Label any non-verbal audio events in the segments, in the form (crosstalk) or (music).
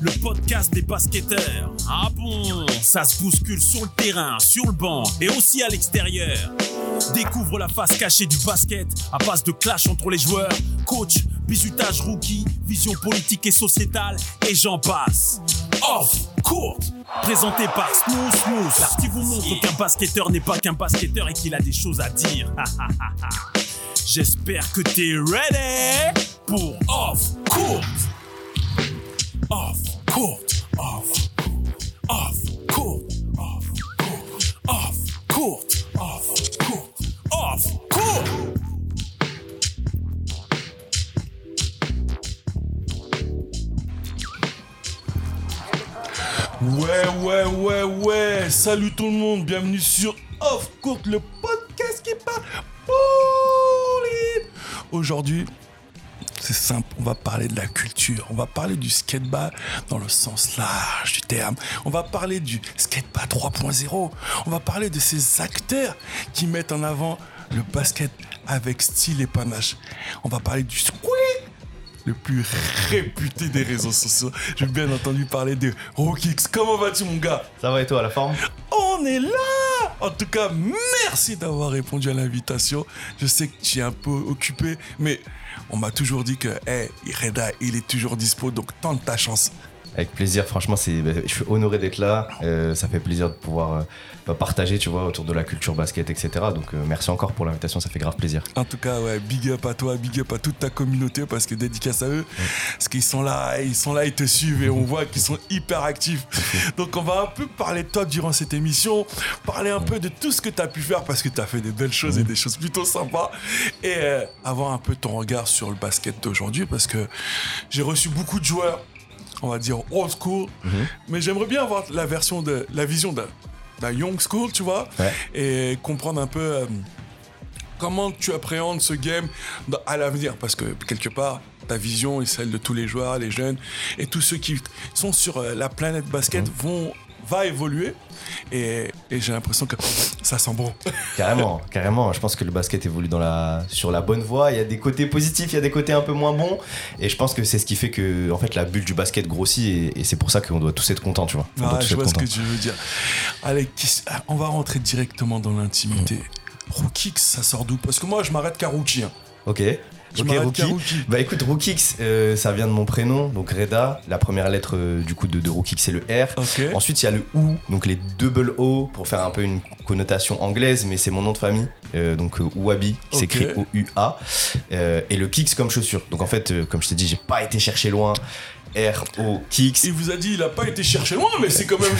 Le podcast des basketteurs. Ah bon? Ça se bouscule sur le terrain, sur le banc et aussi à l'extérieur. Découvre la face cachée du basket à base de clash entre les joueurs, coach, bisutage rookie, vision politique et sociétale et j'en passe. Off courte. Présenté par Smooth Smooth, qui vous montre qu'un basketteur n'est pas qu'un basketteur et qu'il a des choses à dire. J'espère que t'es ready pour Off Court. Off Court. Off Off Court. Off Court. Off Court. Off Court. Off Court. Ouais, ouais, ouais, ouais. Salut tout le monde, bienvenue sur Off Court, le podcast qui parle. Aujourd'hui, c'est simple, on va parler de la culture, on va parler du skateboard dans le sens large du terme, on va parler du skateboard 3.0, on va parler de ces acteurs qui mettent en avant le basket avec style et panache. On va parler du squeak le plus réputé des réseaux sociaux. J'ai bien entendu parler de Rookix. Comment vas-tu, mon gars? Ça va et toi, la forme? On est là En tout cas, merci d'avoir répondu à l'invitation. Je sais que tu es un peu occupé, mais on m'a toujours dit que, hey, Reda, il est toujours dispo, donc tente ta chance. Avec plaisir, franchement, c'est, bah, je suis honoré d'être là. Euh, ça fait plaisir de pouvoir euh, bah, partager, tu vois, autour de la culture basket, etc. Donc euh, merci encore pour l'invitation, ça fait grave plaisir. En tout cas, ouais, big up à toi, big up à toute ta communauté parce que dédicace à eux, parce qu'ils sont là, ils sont là, ils te suivent et on (laughs) voit qu'ils sont hyper actifs. Donc on va un peu parler de toi durant cette émission, parler un peu de tout ce que tu as pu faire parce que tu as fait des belles choses et des choses plutôt sympas et avoir un peu ton regard sur le basket d'aujourd'hui parce que j'ai reçu beaucoup de joueurs, on va dire old school, mais j'aimerais bien avoir la version de la vision d'un young school, tu vois, Ouais. et comprendre un peu euh, comment tu appréhendes ce game dans- à l'avenir. Parce que quelque part, ta vision est celle de tous les joueurs, les jeunes et tous ceux qui sont sur euh, la planète basket vont va évoluer et, et j'ai l'impression que ça sent bon. Carrément, carrément. Je pense que le basket évolue dans la, sur la bonne voie. Il y a des côtés positifs, il y a des côtés un peu moins bons. Et je pense que c'est ce qui fait que, en fait, la bulle du basket grossit. Et, et c'est pour ça qu'on doit tous être contents, tu vois. On doit Ah, je vois ce que tu veux dire. Allez, ah, on va rentrer directement dans l'intimité. Rookix, ça sort d'où? Parce que moi, je m'arrête qu'à Rookie. hein. Ok. Ok, Rookie. Bah écoute, Rookix, euh, ça vient de mon prénom, donc Reda. La première lettre euh, du coup de, de Rookix, c'est le R. Ensuite, il y a le OU, donc les double O pour faire un peu une connotation anglaise, mais c'est mon nom de famille, euh, donc Ouabi, qui Ok. s'écrit O-U-A. Et le Kicks comme chaussure. Donc en fait, comme je t'ai dit, j'ai pas été chercher loin. R-O Kicks. Il vous a dit, il a pas été chercher loin, mais c'est quand même,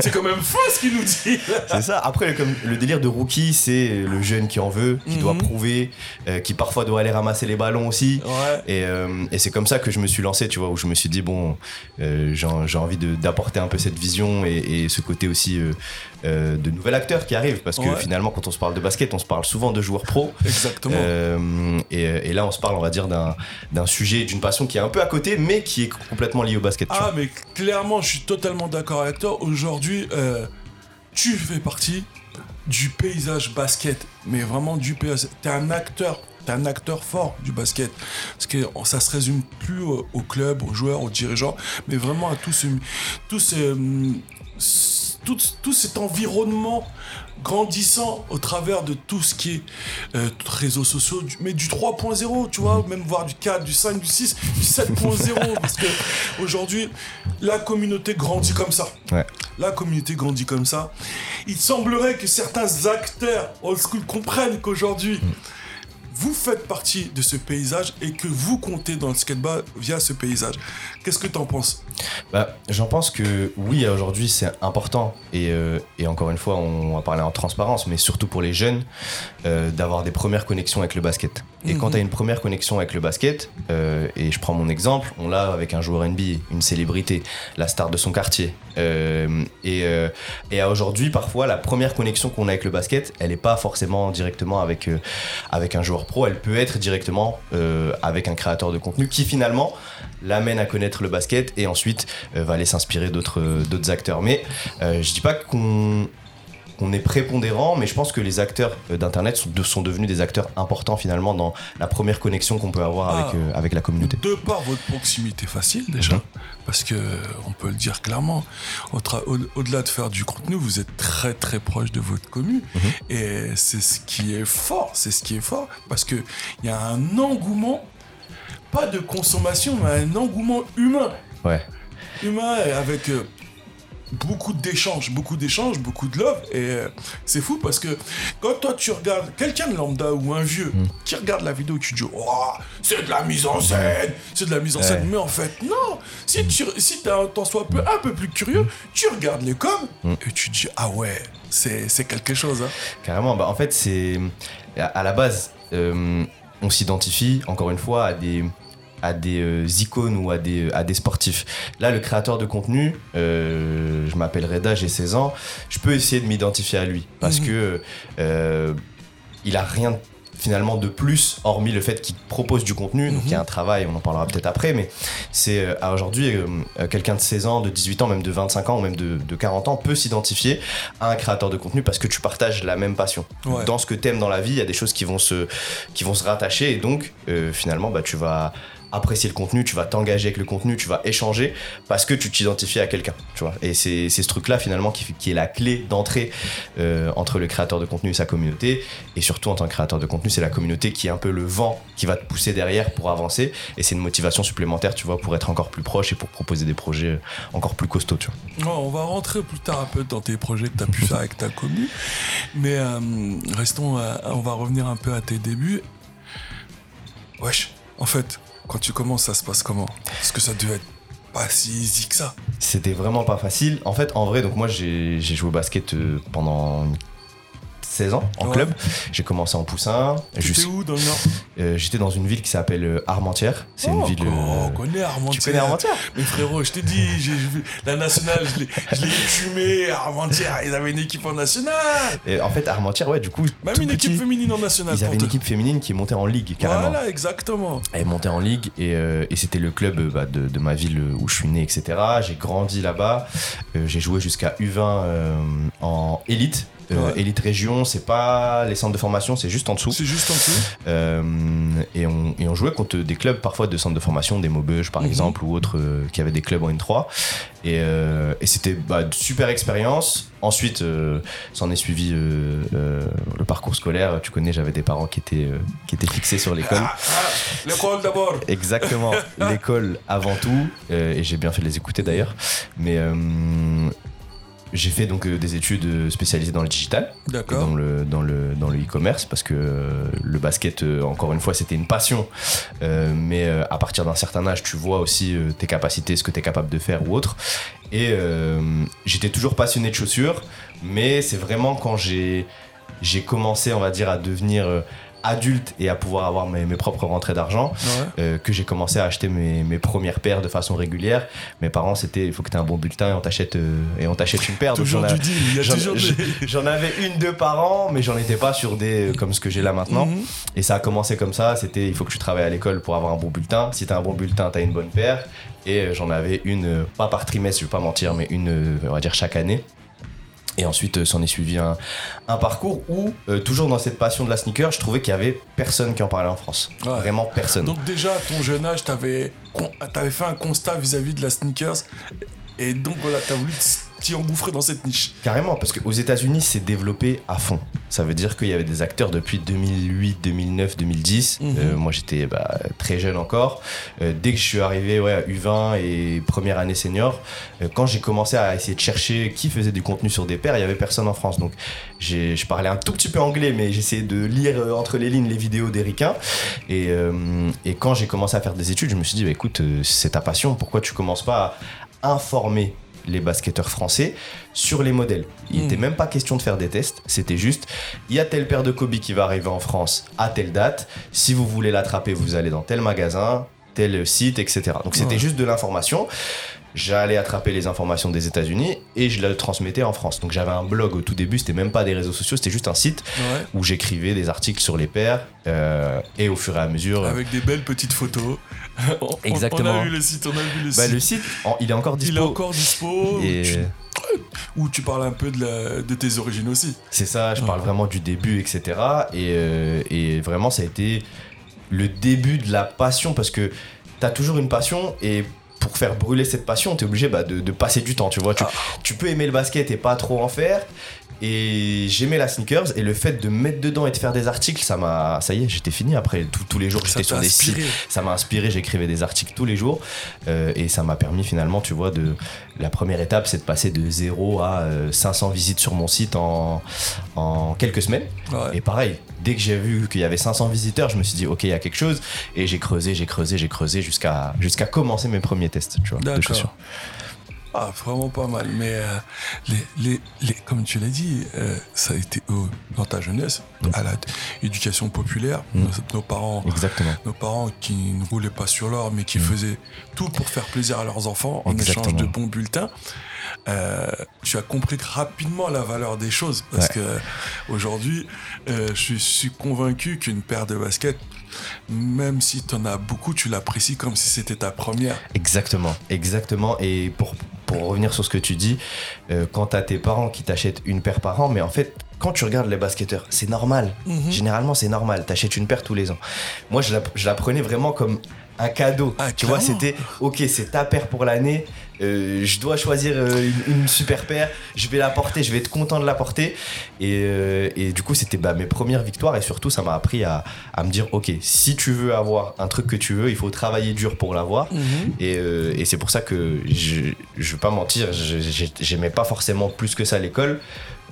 c'est quand même faux ce qu'il nous dit. C'est ça. Après, le, comme, le délire de rookie, c'est le jeune qui en veut, qui doit Mhm. prouver, euh, qui parfois doit aller ramasser les ballons aussi. Ouais. Et, euh, et c'est comme ça que je me suis lancé, tu vois, où je me suis dit, bon, euh, j'ai envie d'apporter un peu cette vision et, et ce côté aussi de nouvel acteur qui arrive. Parce que Ouais. finalement, quand on se parle de basket, on se parle souvent de joueurs pro. Exactement. Et, et là, on se parle, on va dire, d'un d'un sujet, d'une passion qui est un peu à côté, mais qui est complètement liée au basket. Ah, mais clairement, je suis totalement d'accord avec toi. Aujourd'hui, euh, tu fais partie du paysage basket, mais vraiment du paysage. T'es un acteur. T'es un acteur fort du basket. Parce que ça se résume plus au, au club, aux joueurs, aux dirigeants, mais vraiment à tout ce, tout ce, hum, ce- tout, tout cet environnement grandissant au travers de tout ce qui est euh, réseaux sociaux, du- mais du 3.0, tu vois, même voir du 4, du 5, du 6, du 7.0, (laughs) parce que aujourd'hui, la communauté grandit comme ça. Ouais. La communauté grandit comme ça. Il semblerait que certains acteurs old school comprennent qu'aujourd'hui, vous faites partie de ce paysage et que vous comptez dans le skateboard via ce paysage. Qu'est-ce que tu en penses? Bah, J'en pense que oui, aujourd'hui c'est important et, euh, et, encore une fois on va parler en transparence, mais surtout pour les jeunes, euh, d'avoir des premières connexions avec le basket. Et quand tu as une première connexion avec le basket, euh, et je prends mon exemple, on l'a avec un joueur NBA, une célébrité, la star de son quartier. Et, et à aujourd'hui, parfois, la première connexion qu'on a avec le basket, elle n'est pas forcément directement avec, avec un joueur pro, elle peut être directement euh, avec un créateur de contenu qui finalement l'amène à connaître le basket et ensuite euh, va aller s'inspirer d'autres acteurs. Mais euh, je dis pas qu'on on est prépondérant, mais je pense que les acteurs euh, d'internet sont, de- sont devenus des acteurs importants finalement dans la première connexion qu'on peut avoir avec, Ah. euh, avec la communauté. De par votre proximité facile déjà, Mhm. parce que on peut le dire clairement, au- au-delà de faire du contenu, vous êtes très très proche de votre commune, Mhm. et c'est ce qui est fort, c'est ce qui est fort, parce que il y a un engouement, pas de consommation, mais un engouement humain, Ouais. humain avec euh, beaucoup d'échanges, beaucoup d'échanges, beaucoup de love. Et euh, c'est fou parce que quand toi tu regardes quelqu'un de lambda ou un vieux Mm. qui regarde la vidéo, tu dis oh, c'est de la mise en scène, c'est de la mise en scène. Mais en fait, non. Si tu si tant soit peu un peu plus curieux, tu regardes les coms Mm. et tu dis ah ouais, c'est c'est quelque chose. Hein. Carrément, bah en fait, c'est. À à la base, euh, on s'identifie, encore une fois, à des à des euh, icônes ou à des, à des sportifs. Là, le créateur de contenu, euh, je m'appelle Reda, j'ai 16 ans, je peux essayer de m'identifier à lui parce Mhm. que euh, il a rien finalement de plus hormis le fait qu'il propose du contenu donc il y a un travail on en parlera peut-être après mais c'est euh, à aujourd'hui euh, euh, quelqu'un de 16 ans de 18 ans même de 25 ans ou même de, de 40 ans peut s'identifier à un créateur de contenu parce que tu partages la même passion Ouais. dans ce que t'aimes dans la vie il y a des choses qui vont se qui vont se rattacher et donc euh, finalement bah tu vas apprécier le contenu, tu vas t'engager avec le contenu, tu vas échanger parce que tu t'identifies à quelqu'un, tu vois. Et c'est ce truc-là finalement qui, qui est la clé d'entrée euh, entre le créateur de contenu et sa communauté. Et surtout en tant que créateur de contenu, c'est la communauté qui est un peu le vent qui va te pousser derrière pour avancer. Et c'est une motivation supplémentaire, tu vois, pour être encore plus proche et pour proposer des projets encore plus costauds, tu vois. On va rentrer plus tard un peu dans tes projets que tu as pu faire avec ta commune. Mais euh, restons, euh, on va revenir un peu à tes débuts. Wesh, en fait, quand tu commences, ça se passe comment? Parce que ça devait être pas si easy que ça? C'était vraiment pas facile. En fait, en vrai, donc moi j'ai j'ai joué au basket euh, pendant 16 ans en Ouais. club. J'ai commencé en poussin. Jus- où dans le Nord euh, J'étais dans une ville qui s'appelle euh, Armentières. C'est Oh, une ville. oh, euh, on connaît Armentières. Tu connais Armentières Mais frérot, je t'ai dit, la nationale, je l'ai- écumé, Armentières, ils avaient une équipe en nationale. Et en fait, Armentières, ouais, du coup. Même une équipe féminine en nationale. Ils avaient une équipe féminine qui est montée en ligue, carrément. Voilà, exactement. Elle est montée en ligue et, euh, et c'était le club euh, bah, de, de ma ville euh, où je suis né, etc. J'ai grandi là-bas. Euh, j'ai joué jusqu'à U20 euh, en élite. Euh, Ouais. Élite région, c'est pas les centres de formation, c'est juste en dessous. C'est juste en dessous. Euh, et, on, et on jouait contre des clubs parfois de centres de formation, des Maubeuge par Mhm. exemple, ou autres euh, qui avaient des clubs en N3. Et, euh, et c'était bah, une super expérience. Ensuite, euh, s'en est suivi euh, euh, le parcours scolaire. Tu connais, j'avais des parents qui étaient, euh, qui étaient fixés sur l'école. Ah, ah, L'école d'abord. Exactement, (laughs) l'école avant tout, euh, et j'ai bien fait de les écouter d'ailleurs. Mais euh, j'ai fait donc euh, des études euh, spécialisées dans le digital, dans le dans le dans le e-commerce, parce que euh, le basket, encore une fois, c'était une passion. Mais à partir d'un certain âge, tu vois aussi tes capacités, ce que tu es capable de faire ou autre. Et j'étais toujours passionné de chaussures, mais c'est vraiment quand j'ai j'ai commencé, on va dire, à devenir adulte et à pouvoir avoir mes, mes propres rentrées d'argent Ouais. euh, que j'ai commencé à acheter mes, mes premières paires de façon régulière. Mes parents, c'était il faut que tu aies un bon bulletin et on t'achète euh, et on t'achète une paire. Toujours j'en du deal, il y a j'en- des... Avais une, deux par an, mais j'en étais pas sur des euh, comme ce que j'ai là maintenant. Mhm. Et ça a commencé comme ça. C'était il faut que tu travailles à l'école pour avoir un bon bulletin. Si t'as un bon bulletin, t'as une bonne paire. Et j'en avais une, pas par trimestre, je vais pas mentir, mais une, on va dire chaque année. Et ensuite, euh, s'en est suivi un, un parcours où, euh, toujours dans cette passion de la sneaker, je trouvais qu'il y avait personne qui en parlait en France. Ouais. Vraiment personne. Donc déjà, à ton jeune âge, t'avais fait un constat vis-à-vis de la sneakers. Et donc voilà, t'as voulu t'y engouffrer dans cette niche. Carrément, parce qu'aux États-Unis, c'est développé à fond. Ça veut dire qu'il y avait des acteurs depuis 2008, 2009, 2010. Mhm. Euh, moi, j'étais bah, très jeune encore. Euh, dès que je suis arrivé ouais, à U20 et première année senior, euh, quand j'ai commencé à essayer de chercher qui faisait du contenu sur des pairs, il y avait personne en France. Donc, je parlais un tout petit peu anglais, mais j'essayais de lire euh, entre les lignes les vidéos d'Ericain. Et, euh, et quand j'ai commencé à faire des études, je me suis dit, bah, écoute, c'est ta passion, pourquoi tu commences pas à informer les basketteurs français sur les modèles. Il n'était même pas question de faire des tests, c'était juste, il y a telle paire de Kobe qui va arriver en France à telle date, si vous voulez l'attraper, vous allez dans tel magasin, tel site, etc. Donc c'était Ouais. juste de l'information. J'allais attraper les informations des États-Unis et je les transmettais en France. Donc j'avais un blog au tout début, c'était même pas des réseaux sociaux, c'était juste un site Ouais. où j'écrivais des articles sur les paires euh, et au fur et à mesure. Avec des belles petites photos. (laughs) On- Exactement. On a vu le site, on a vu le bah, site. le site, en- il est encore dispo. Il est encore dispo. Et Où, tu, où tu parles un peu de, la- de tes origines aussi. c'est ça, je Ouais. parle vraiment du début, etc. Et, euh, et vraiment, ça a été le début de la passion parce que t'as toujours une passion et pour faire brûler cette passion, t'es obligé bah, de, de passer du temps, tu vois. Tu, Ah. tu peux aimer le basket et pas trop en faire. Et j'aimais la sneakers et le fait de mettre dedans et de faire des articles, ça m'a. Ça y est, j'étais fini après. Tous- tous les jours, j'étais sur des sites. ça m'a inspiré, j'écrivais des articles tous les jours euh, et ça m'a permis finalement, tu vois, de la première étape, c'est de passer de 0 à euh, 500 visites sur mon site en, en quelques semaines. Ouais. Et pareil, dès que j'ai vu qu'il y avait 500 visiteurs, je me suis dit, ok, il y a quelque chose. Et j'ai creusé, j'ai creusé, j'ai creusé jusqu'à jusqu'à commencer mes premiers tests, tu vois, de chaussures. Ah, vraiment pas mal. Mais euh, les, les, les- comme tu l'as dit, euh, ça a été euh, dans ta jeunesse, Mm. à l'éducation populaire, Mm. nos, nos parents. Exactement. Nos parents qui ne roulaient pas sur l'or, mais qui Mm. faisaient tout pour faire plaisir à leurs enfants en Exactement. échange de bons bulletins. Euh, tu as compris rapidement la valeur des choses parce Ouais. que aujourd'hui, euh, je suis convaincu qu'une paire de baskets, même si tu en as beaucoup, tu l'apprécies comme si c'était ta première. Exactement, exactement. Et pour, pour revenir sur ce que tu dis, euh, quand t'as tes parents qui t'achètent une paire par an, mais en fait, quand tu regardes les basketteurs, c'est normal. Mhm. Généralement, c'est normal. T'achètes une paire tous les ans. Moi, je la, je la prenais vraiment comme un cadeau. Ah, tu vois, c'était ok, c'est ta paire pour l'année. euh, je dois choisir euh, une, une super paire. Je vais la porter. Je vais être content de la porter. Et, euh, et du coup, c'était bah, mes premières victoires. Et surtout, ça m'a appris à, à me dire ok, si tu veux avoir un truc que tu veux, il faut travailler dur pour l'avoir. Et, euh, et c'est pour ça que je, je vais pas mentir, j'aimais pas forcément plus que ça l'école,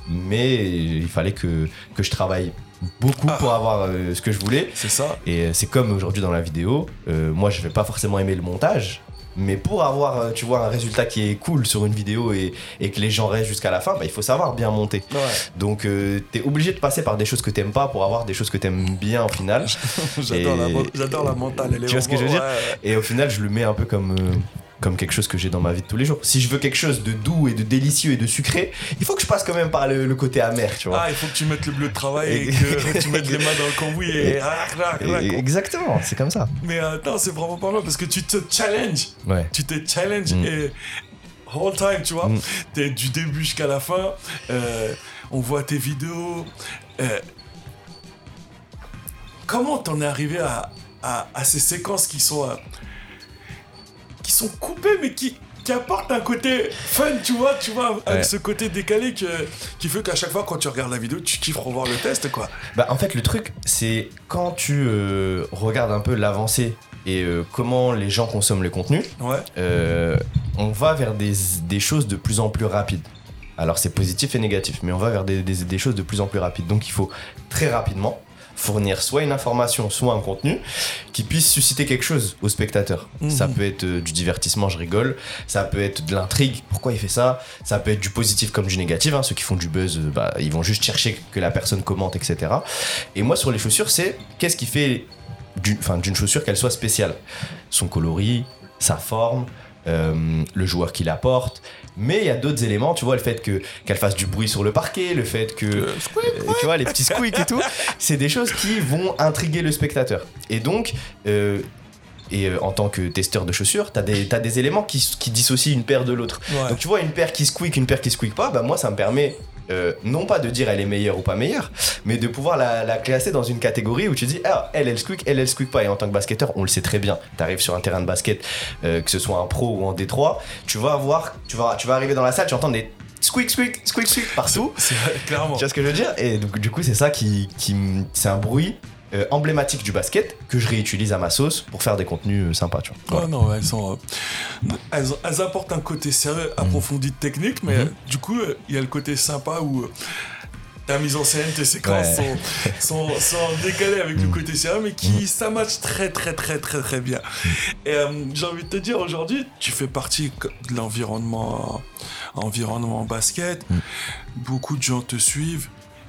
mais il fallait que, que je travaille beaucoup Ah. pour avoir euh, ce que je voulais. C'est ça. Et euh, c'est comme aujourd'hui dans la vidéo, euh, moi je vais pas forcément aimer le montage. Mais pour avoir, tu vois, un résultat qui est cool sur une vidéo et, et que les gens restent jusqu'à la fin, bah, il faut savoir bien monter. Ouais. Donc, euh, t'es obligé de passer par des choses que t'aimes pas pour avoir des choses que t'aimes bien au final. (laughs) J'adore la, la mentale. elle Tu vois ce que je veux dire? ouais. Et au final, je le mets un peu comme, euh, comme quelque chose que j'ai dans ma vie de tous les jours. Si je veux quelque chose de doux et de délicieux et de sucré, il faut que je passe quand même par le, le côté amer, tu vois. Ah, il faut que tu mettes le bleu de travail et Et- que tu mettes les mains dans le cambouis et. exactement, c'est comme ça. Mais attends, c'est vraiment pas mal parce que tu te challenges. Ouais. Tu te challenges Mm. et. Whole time, tu vois. Mm. T'es du début jusqu'à la fin. euh, on voit tes vidéos. euh, comment t'en es arrivé à, à, à ces séquences qui sont. Qui sont coupées mais qui. Qui apportent un côté fun, tu vois, tu vois, avec Ouais. ce côté décalé que, qui fait qu'à chaque fois quand tu regardes la vidéo, tu kiffes revoir le test, quoi. Bah, en fait, le truc, c'est quand tu euh, regardes un peu l'avancée et euh, comment les gens consomment le contenu, Ouais. euh, on va vers des, des choses de plus en plus rapides. Alors c'est positif et négatif, mais on va vers des, des- des choses de plus en plus rapides. Donc il faut très rapidement fournir soit une information, soit un contenu qui puisse susciter quelque chose au spectateur. Mhm. Ça peut être euh, du divertissement, je rigole. Ça peut être de l'intrigue, pourquoi il fait ça? Ça peut être du positif comme du négatif. hein. Ceux qui font du buzz, euh, bah, ils vont juste chercher que la personne commente, etc. Et moi sur les chaussures, c'est qu'est-ce qui fait d'une chaussure qu'elle soit spéciale? Son coloris, sa forme, euh, le joueur qui la porte. Mais il y a d'autres éléments, tu vois, le fait que qu'elle fasse du bruit sur le parquet, le fait que Euh, tu vois les petits squeaks et tout, (laughs) c'est des choses qui vont intriguer le spectateur. Et donc euh, et euh, en tant que testeur de chaussures, t'as des, t'as des éléments qui, qui dissocient une paire de l'autre. Ouais. Donc tu vois une paire qui squeak, une paire qui squeak pas, bah moi ça me permet euh, non pas de dire elle est meilleure ou pas meilleure, mais de pouvoir la, la classer dans une catégorie où tu dis ah elle elle squeak, elle elle squeak pas. Et en tant que basketteur, on le sait très bien. T'arrives sur un terrain de basket, euh, que ce soit un pro ou en D3, tu vas avoir, tu vas, tu vas arriver dans la salle, tu entends des squeak, squeak, squeak, squeak partout. (laughs) C'est clairement. Tu vois ce que je veux dire? Et donc, du coup, c'est ça qui, qui c'est un bruit euh, emblématique du basket que je réutilise à ma sauce pour faire des contenus euh, sympas, tu vois. Ouais, non, elles sont. euh, elles, apportent un côté sérieux, approfondi de technique, mais Mhm. euh, du coup, il y a le côté sympa où. Ta mise en scène, tes séquences Ouais. sont, (laughs) sont, sont décalées avec le côté sérieux, mais qui ça match très très très très très bien. Et euh, j'ai envie de te dire aujourd'hui, tu fais partie de l'environnement environnement basket. Beaucoup de gens te suivent.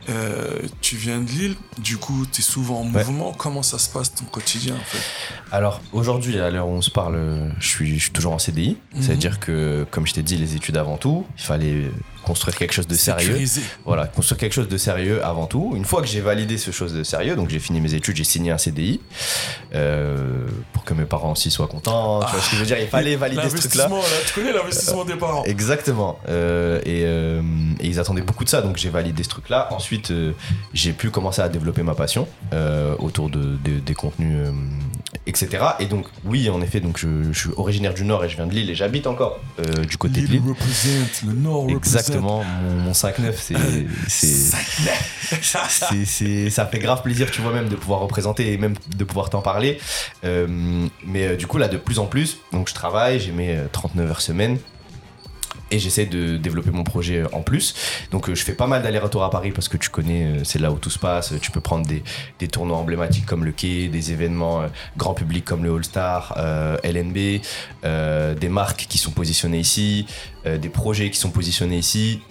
Euh, tu viens de Lille, du coup, tu es souvent en Ouais. mouvement. Comment ça se passe ton quotidien en fait? Alors aujourd'hui, à l'heure où on se parle, je suis, je suis toujours en CDI. Mhm. C'est-à-dire que, comme je t'ai dit, les études avant tout, il fallait construire quelque chose de sérieux. Voilà, construire quelque chose de sérieux avant tout. Une fois que j'ai validé ce chose de sérieux, donc j'ai fini mes études, j'ai signé un CDI euh, pour que mes parents aussi soient contents. Tu vois ce que je veux dire Il fallait valider ce truc-là. Tu connais l'investissement des parents. Exactement. Euh, et, euh, et ils attendaient beaucoup de ça, donc j'ai validé ce truc-là. Ensuite, euh, j'ai pu commencer à développer ma passion euh, autour de, de- des contenus, euh, etc. Et donc, oui, en effet, donc je, je suis originaire du Nord et je viens de Lille et j'habite encore euh, du côté de Lille Lille. représente, le Nord Exactement, mon, mon 5-9, (laughs) c'est. c'est- c'est, ça fait grave plaisir, tu vois, même de pouvoir représenter et même de pouvoir t'en parler. Euh, mais euh, du coup, là, de plus en plus, donc je travaille, j'ai mes euh, 39 heures semaine. Et j'essaie de développer mon projet euh, en plus. Donc euh, je fais pas mal d'allers-retours à Paris parce que tu connais, euh, c'est là où tout se passe. Tu peux prendre des, des tournois emblématiques comme le Quai, des événements grand public comme le All-Star, LNB, des marques qui sont positionnées ici, des projets qui sont positionnés ici.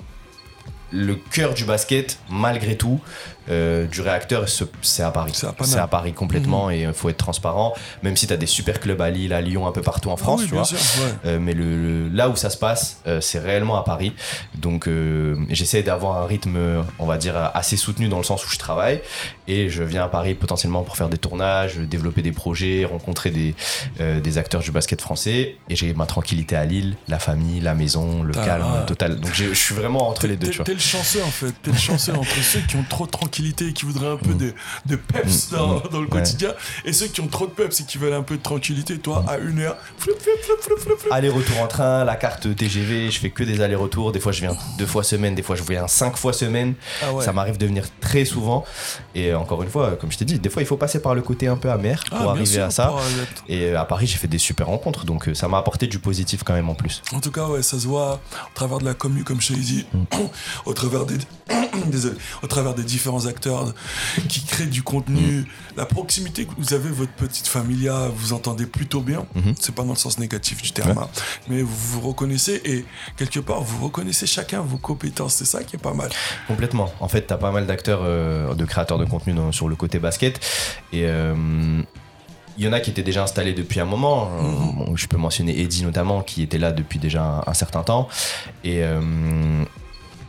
Le cœur du basket, malgré tout, euh, du réacteur, ce- c'est à Paris. C'est à Paris complètement et il faut être transparent. Même si tu as des super clubs à Lille, à Lyon, un peu partout en France, Ah oui, tu vois. sûr, ouais. Euh, mais le, le- là où ça se passe, euh, c'est réellement à Paris. Donc euh, j'essaie d'avoir un rythme, euh, on va dire, assez soutenu dans le sens où je travaille. Et je viens à Paris potentiellement pour faire des tournages, développer des projets, rencontrer des, euh, des acteurs du basket français. Et j'ai ma tranquillité à Lille, la famille, la maison, le Ah, calme ouais. total. Donc je suis vraiment entre les deux, t'es le chanceux en fait, t'es le chanceux entre (laughs) ceux qui ont trop de tranquillité et qui voudraient un peu de, de peps Mm. dans, Mm. dans le Ouais. quotidien, et ceux qui ont trop de peps et qui veulent un peu de tranquillité, toi à une heure, flip, flip, flip. Aller-retour en train, la carte TGV, je fais que des allers-retours. Des fois, je viens deux fois semaine, des fois, je viens cinq fois semaine. Ah ouais. Ça m'arrive de venir très souvent. Et encore une fois, comme je t'ai dit, des fois, il faut passer par le côté un peu amer Ah, pour arriver sûr, à ça. Et euh, à Paris, j'ai fait des super rencontres. Donc, euh, ça m'a apporté du positif quand même en plus. En tout cas, ouais, ça se voit au travers de la commu, comme je t'ai dit, Mm. (coughs) au travers des, (coughs) désolé, au travers des différents acteurs qui créent du contenu, Mm. la proximité que vous avez, votre petite familia, vous entendez plutôt bien. Mhm. C'est pas dans le sens négatif du terme, hein. mais vous vous reconnaissez et quelque part vous reconnaissez chacun vos compétences. C'est ça qui est pas mal. Complètement. En fait, t'as pas mal d'acteurs, euh, de créateurs de contenu dans- sur le côté basket. Et euh, il y en a qui étaient déjà installés depuis un moment. Euh, Mhm. bon, je peux mentionner Eddie notamment, qui était là depuis déjà un, un certain temps. Et, euh,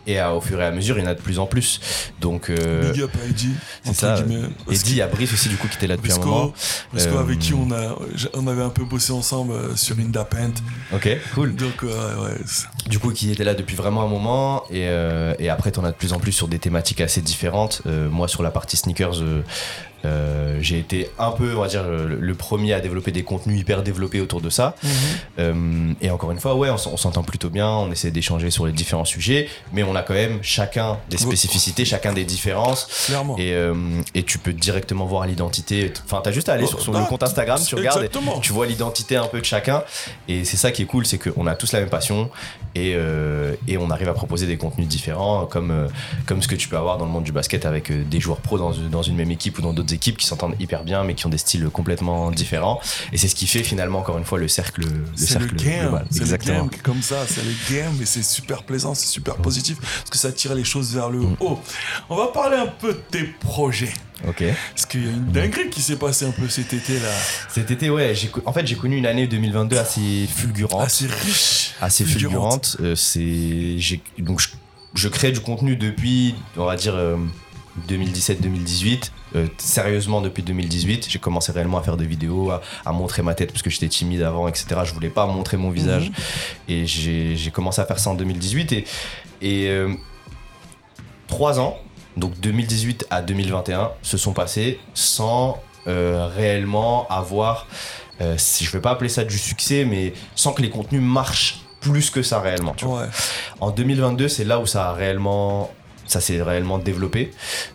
et à- au fur et à mesure, il y en a de plus en plus. Donc, euh, Big up à Eddie. c'est ça. Eddie, a Brice aussi, du coup, qui était là depuis un moment. Briscoe Euh, avec qui on, a, on avait un peu bossé ensemble euh, sur Indapent. Ok, cool. Donc, euh, ouais, Du coup, qui était là depuis vraiment un moment. Et, euh, et après, t'en as de plus en plus sur des thématiques assez différentes. Euh, moi, sur la partie sneakers, euh, j'ai été un peu, on va dire, le, le premier à développer des contenus hyper développés autour de ça. Euh, et encore une fois, ouais, on, s'entend plutôt bien. On essaie d'échanger sur les différents sujets. Mais on a quand même chacun des spécificités, chacun des différences. clairement. Et, euh, et tu peux directement voir l'identité. Enfin, t'as juste à aller sur, sur le Ah, compte Instagram, tu regardes, et tu vois l'identité un peu de chacun. Et c'est ça qui est cool, c'est qu'on a tous la même passion et, et on arrive à proposer des contenus différents, comme, comme ce que tu peux avoir dans le monde du basket avec des joueurs pros dans, dans une même équipe ou dans d'autres équipes qui s'entendent hyper bien, mais qui ont des styles complètement différents. Et c'est ce qui fait finalement, encore une fois, le cercle, le C'est le cercle game, global. le Exactement. game comme ça, c'est le game et c'est super plaisant, c'est super positif parce que ça tire les choses vers le Mm. haut. On va parler un peu de tes projets. Ok. Parce qu'il y a une dinguerie qui s'est passée un peu cet été là, Cet été, ouais, en fait, j'ai connu une année 2022 assez fulgurante. assez riche, assez fulgurante. Euh, c'est donc je, je crée du contenu depuis on va dire euh, 2017-2018. Euh, sérieusement depuis 2018, j'ai commencé réellement à faire des vidéos, à, à montrer ma tête parce que j'étais timide avant, etc. Je voulais pas montrer mon visage et j'ai commencé à faire ça en 2018 et, et euh, trois ans, donc 2018 à 2021, se sont passés sans euh, réellement avoir, si je vais pas appeler ça du succès, mais sans que les contenus marchent plus que ça réellement. tu vois. Ouais. En 2022, c'est là où ça a réellement. Ça s'est réellement développé.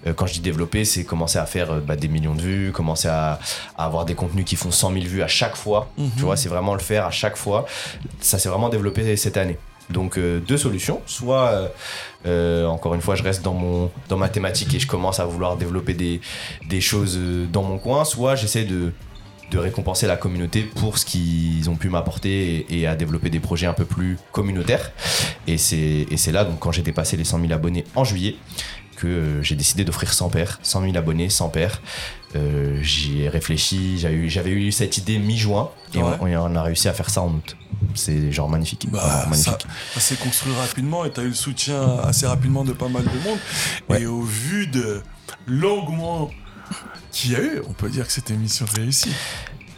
Euh, quand je dis développé, c'est commencer à faire euh, bah, des millions de vues, commencer à, à avoir des contenus qui font 100 000 vues à chaque fois. Mhm. Tu vois, c'est vraiment le faire à chaque fois. Ça s'est vraiment développé cette année. Donc euh, deux solutions. Soit, encore une fois, je reste dans, mon, dans ma thématique et je commence à vouloir développer des, des choses dans mon coin. Soit j'essaie de, de récompenser la communauté pour ce qu'ils ont pu m'apporter et, et à développer des projets un peu plus communautaires. Et c'est et c'est là, donc, quand j'ai dépassé les 100 000 abonnés en juillet, que euh, j'ai décidé d'offrir 100 paires, 100 000 abonnés, 100 paires. Euh, J'y ai réfléchi, j'avais eu, j'avais eu cette idée mi-juin et Ouais. on, on a réussi à faire ça en août. C'est genre magnifique. Bah, magnifique. ça, ça s'est construit rapidement et tu as eu le soutien assez rapidement de pas mal de monde. Ouais. Et au vu de l'engouement qu'il y a eu, on peut dire que c'était mission réussie.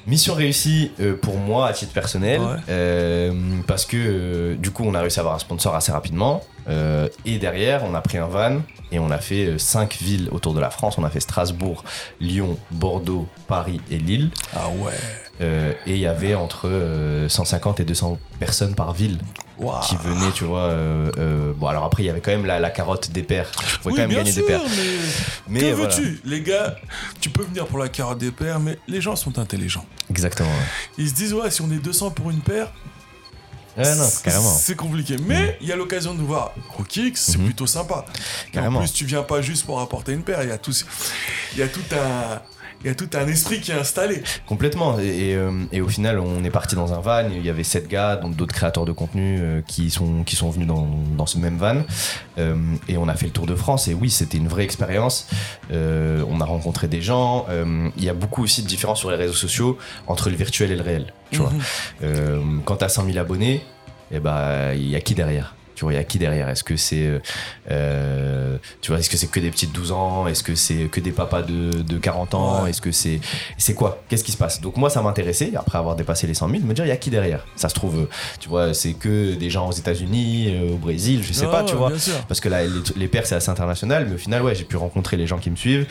Mission réussie euh, pour moi à titre personnel Ouais. euh, parce que euh, du coup on a réussi à avoir un sponsor assez rapidement et derrière on a pris un van et on a fait euh, cinq villes autour de la France. On a fait Strasbourg, Lyon, Bordeaux, Paris et Lille. Ah ouais. Et il y avait entre euh, 150 et 200 personnes par ville Qui venaient, tu vois. euh, euh, bon, alors après, il y avait quand même la, la carotte des pères. Tu pouvais Oui, quand même gagner sûr, des paires. mais, Mais que voilà. veux-tu Les gars, tu peux venir pour la carotte des paires, mais les gens sont intelligents. Exactement. ouais. Ils se disent, ouais, si on est 200 pour une paire, Ouais, non, c'est- carrément. c'est compliqué. Mais il y a l'occasion de voir Rookix, c'est Mhm. plutôt sympa. Et Carrément. En plus, tu viens pas juste pour apporter une paire, il y a tout, il y a tout un. Il y a tout un esprit qui est installé. Complètement. Et, et, euh, et au final, on est parti dans un van. Il y avait sept gars, donc d'autres créateurs de contenu euh, qui, sont, qui sont venus dans, dans ce même van. Euh, et on a fait le tour de France. Et oui, c'était une vraie expérience. On a rencontré des gens. Il y a beaucoup aussi de différences sur les réseaux sociaux entre le virtuel et le réel. Tu vois. Mhm. Euh, quand t'as 100 000 abonnés, eh ben, il y a qui derrière? Tu vois, il y a qui derrière? Est-ce que c'est, euh, euh, tu vois, est-ce que c'est que des petits de 12 ans? Est-ce que c'est que des papas de, de 40 ans? Ouais. Est-ce que c'est, c'est quoi? Qu'est-ce qui se passe? Donc moi, ça m'intéressait après avoir dépassé les 100 000, de me dire il y a qui derrière? Ça se trouve, tu vois, c'est que des gens aux États-Unis, euh, au Brésil, je sais pas, ouais, tu vois. Parce que là, les, les pairs, c'est assez international, mais au final, ouais, j'ai pu rencontrer les gens qui me suivent.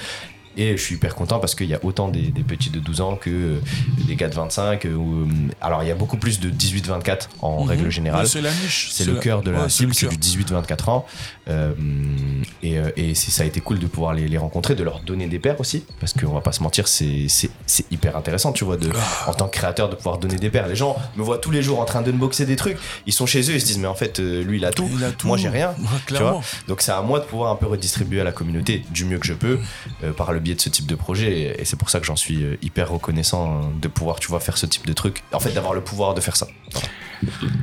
Et je suis hyper content parce qu'il y a autant des, des petits de 12 ans que euh, des gars de 25. euh, ou, euh, alors, il y a beaucoup plus de 18-24 en Mhm. règle générale. C'est la niche. C'est le la- cœur de la ouais, cible, c'est du cœur. 18-24 ans. Euh, et euh, et ça a été cool de pouvoir les, les rencontrer, de leur donner des paires aussi. Parce qu'on va pas se mentir, c'est hyper intéressant, tu vois, de, en tant que créateur, de pouvoir donner des paires. Les gens me voient tous les jours en train d'unboxer des trucs. Ils sont chez eux, ils se disent, mais en fait, euh, lui, il a tout. Il a tout. Moi, j'ai rien. Ouais, clairement. Donc c'est à moi de pouvoir un peu redistribuer à la communauté du mieux que je peux euh, par le biais de ce type de projet et, c'est pour ça que j'en suis hyper reconnaissant euh, de pouvoir tu vois faire ce type de truc en fait d'avoir le pouvoir de faire ça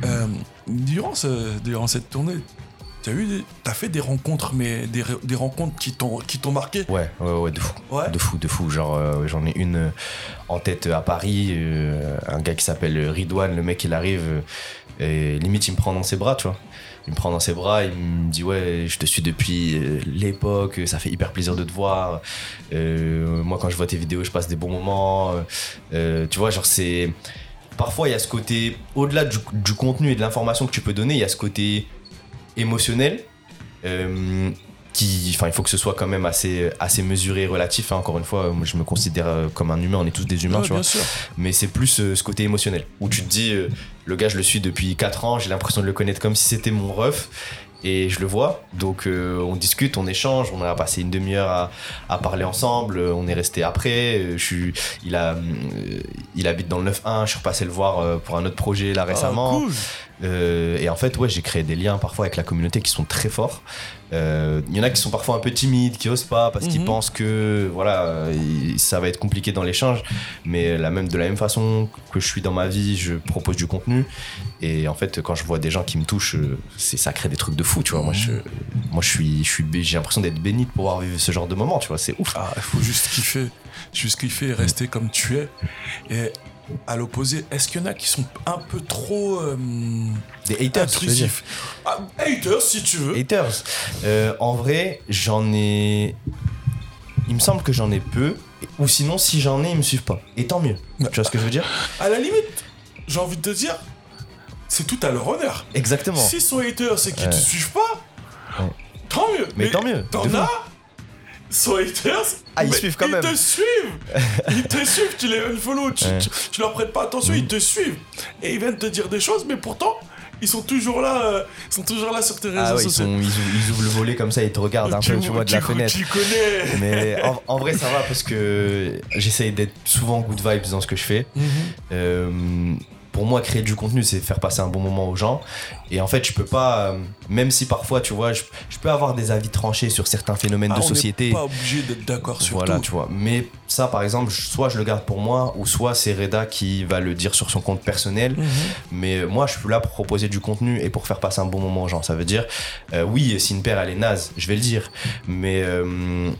Euh, durant, ce- durant cette tournée, tu as eu, t'as fait des rencontres, mais des, des rencontres qui t'ont qui t'ont marqué? ouais ouais ouais de fou Ouais. de fou de fou genre euh, j'en ai une euh, en tête euh, à Paris euh, un gars qui s'appelle Ridwan le mec il arrive et limite il me prend dans ses bras tu vois il me prend dans ses bras, il me dit ouais, je te suis depuis l'époque, ça fait hyper plaisir de te voir. Euh, moi quand je vois tes vidéos, je passe des bons moments. Tu vois, genre c'est parfois il y a ce côté au-delà du, du contenu et de l'information que tu peux donner, il y a ce côté émotionnel. euh, qui, enfin, il faut que ce soit quand même assez, assez mesuré et relatif. hein. Encore une fois, moi, je me considère euh, comme un humain. On est tous des humains, Ouais, tu vois sûr. mais c'est plus euh, ce côté émotionnel où tu te dis euh, le gars je le suis depuis 4 ans j'ai l'impression de le connaître comme si c'était mon ref et je le vois donc euh, on discute on échange on a passé une demi-heure à, à parler ensemble euh, on est resté après euh, je suis il a euh, il habite dans le 9-1 je suis repassé le voir pour un autre projet là récemment Ah, cool. euh, et en fait, ouais, j'ai créé des liens parfois avec la communauté qui sont très forts. Euh, Il y en a qui sont parfois un peu timides, qui osent pas parce qu'ils Mhm. pensent que voilà, euh, ça va être compliqué dans l'échange. Mais la même de la même façon que je suis dans ma vie, je propose du contenu. Et en fait, quand je vois des gens qui me touchent, euh, c'est ça crée des trucs de fou, tu vois. Moi, je, moi, je suis, je suis, bé- j'ai l'impression d'être béni de pouvoir vivre ce genre de moment, tu vois. C'est ouf. Ah, il faut juste kiffer. Juste kiffer et rester comme tu es. Et à l'opposé, est-ce qu'il y en a qui sont un peu trop euh, Des haters, intrusifs? Ah, Haters, si tu veux. Haters. Euh, en vrai, j'en ai. Il me semble que j'en ai peu. Ou sinon, si j'en ai, ils me suivent pas. Et tant mieux. Tu vois ce que je veux dire? À la limite, j'ai envie de te dire, c'est tout à leur honneur. Exactement. Si sont haters et qu'ils te Ouais. suivent pas, Ouais. tant mieux. Mais tant mieux, T'en as sont haters. Ah, ils suivent quand ils même. te suivent. ils te suivent, tu les unfollow, tu, Ouais. tu, tu leur prêtes pas attention, ils te suivent. Et ils viennent te dire des choses, mais pourtant, ils sont toujours là, euh, ils sont toujours là sur tes réseaux Ah ouais, ils, sociaux. sont- ils ouvrent, ils ouvrent le volet comme ça, ils te regardent un peu, tu vois, de la tu- fenêtre. Tu connais. Mais en, en vrai, ça va parce que j'essaye d'être souvent good vibes dans ce que je fais. Mhm. Euh, pour moi, créer du contenu, c'est faire passer un bon moment aux gens. Et en fait, je peux pas, euh, même si parfois, tu vois, je, je peux avoir des avis tranchés sur certains phénomènes Ah, de on société. pas obligé d'être d'accord sur Voilà, tout. tu vois. Mais ça, par exemple, soit je le garde pour moi, ou soit c'est Reda qui va le dire sur son compte personnel. Mhm. Mais moi, je suis là pour proposer du contenu et pour faire passer un bon moment aux gens. Ça veut dire, euh, oui, si une paire elle est naze, je vais le dire. Mais, euh,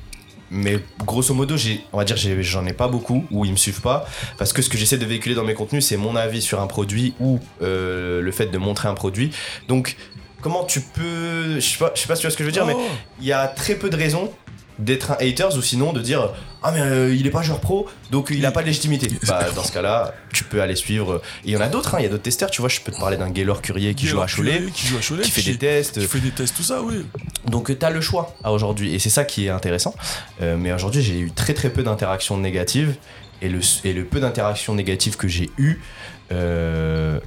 mais grosso modo, j'ai, on va dire, j'en ai pas beaucoup ou ils me suivent pas. Parce que ce que j'essaie de véhiculer dans mes contenus, c'est mon avis sur un produit ou euh, le fait de montrer un produit. Donc, comment tu peux. Je sais pas, je sais pas si tu vois ce que je veux dire, mais Oh. il y a très peu de raisons d'être un haters ou sinon de dire ah mais euh, il est pas joueur pro donc il a pas de légitimité (laughs) bah dans ce cas là tu peux aller suivre et il y en a d'autres hein, il y a d'autres testeurs tu vois je peux te parler d'un Gaylor Curier qui joue à Cholet Qui joue à Cholet. qui fait des tests Qui fait des tests, tout ça, oui. donc tu as le choix à aujourd'hui et c'est ça qui est intéressant Euh, mais aujourd'hui j'ai eu très très peu d'interactions négatives et le, et le peu d'interactions négatives que j'ai eu euh,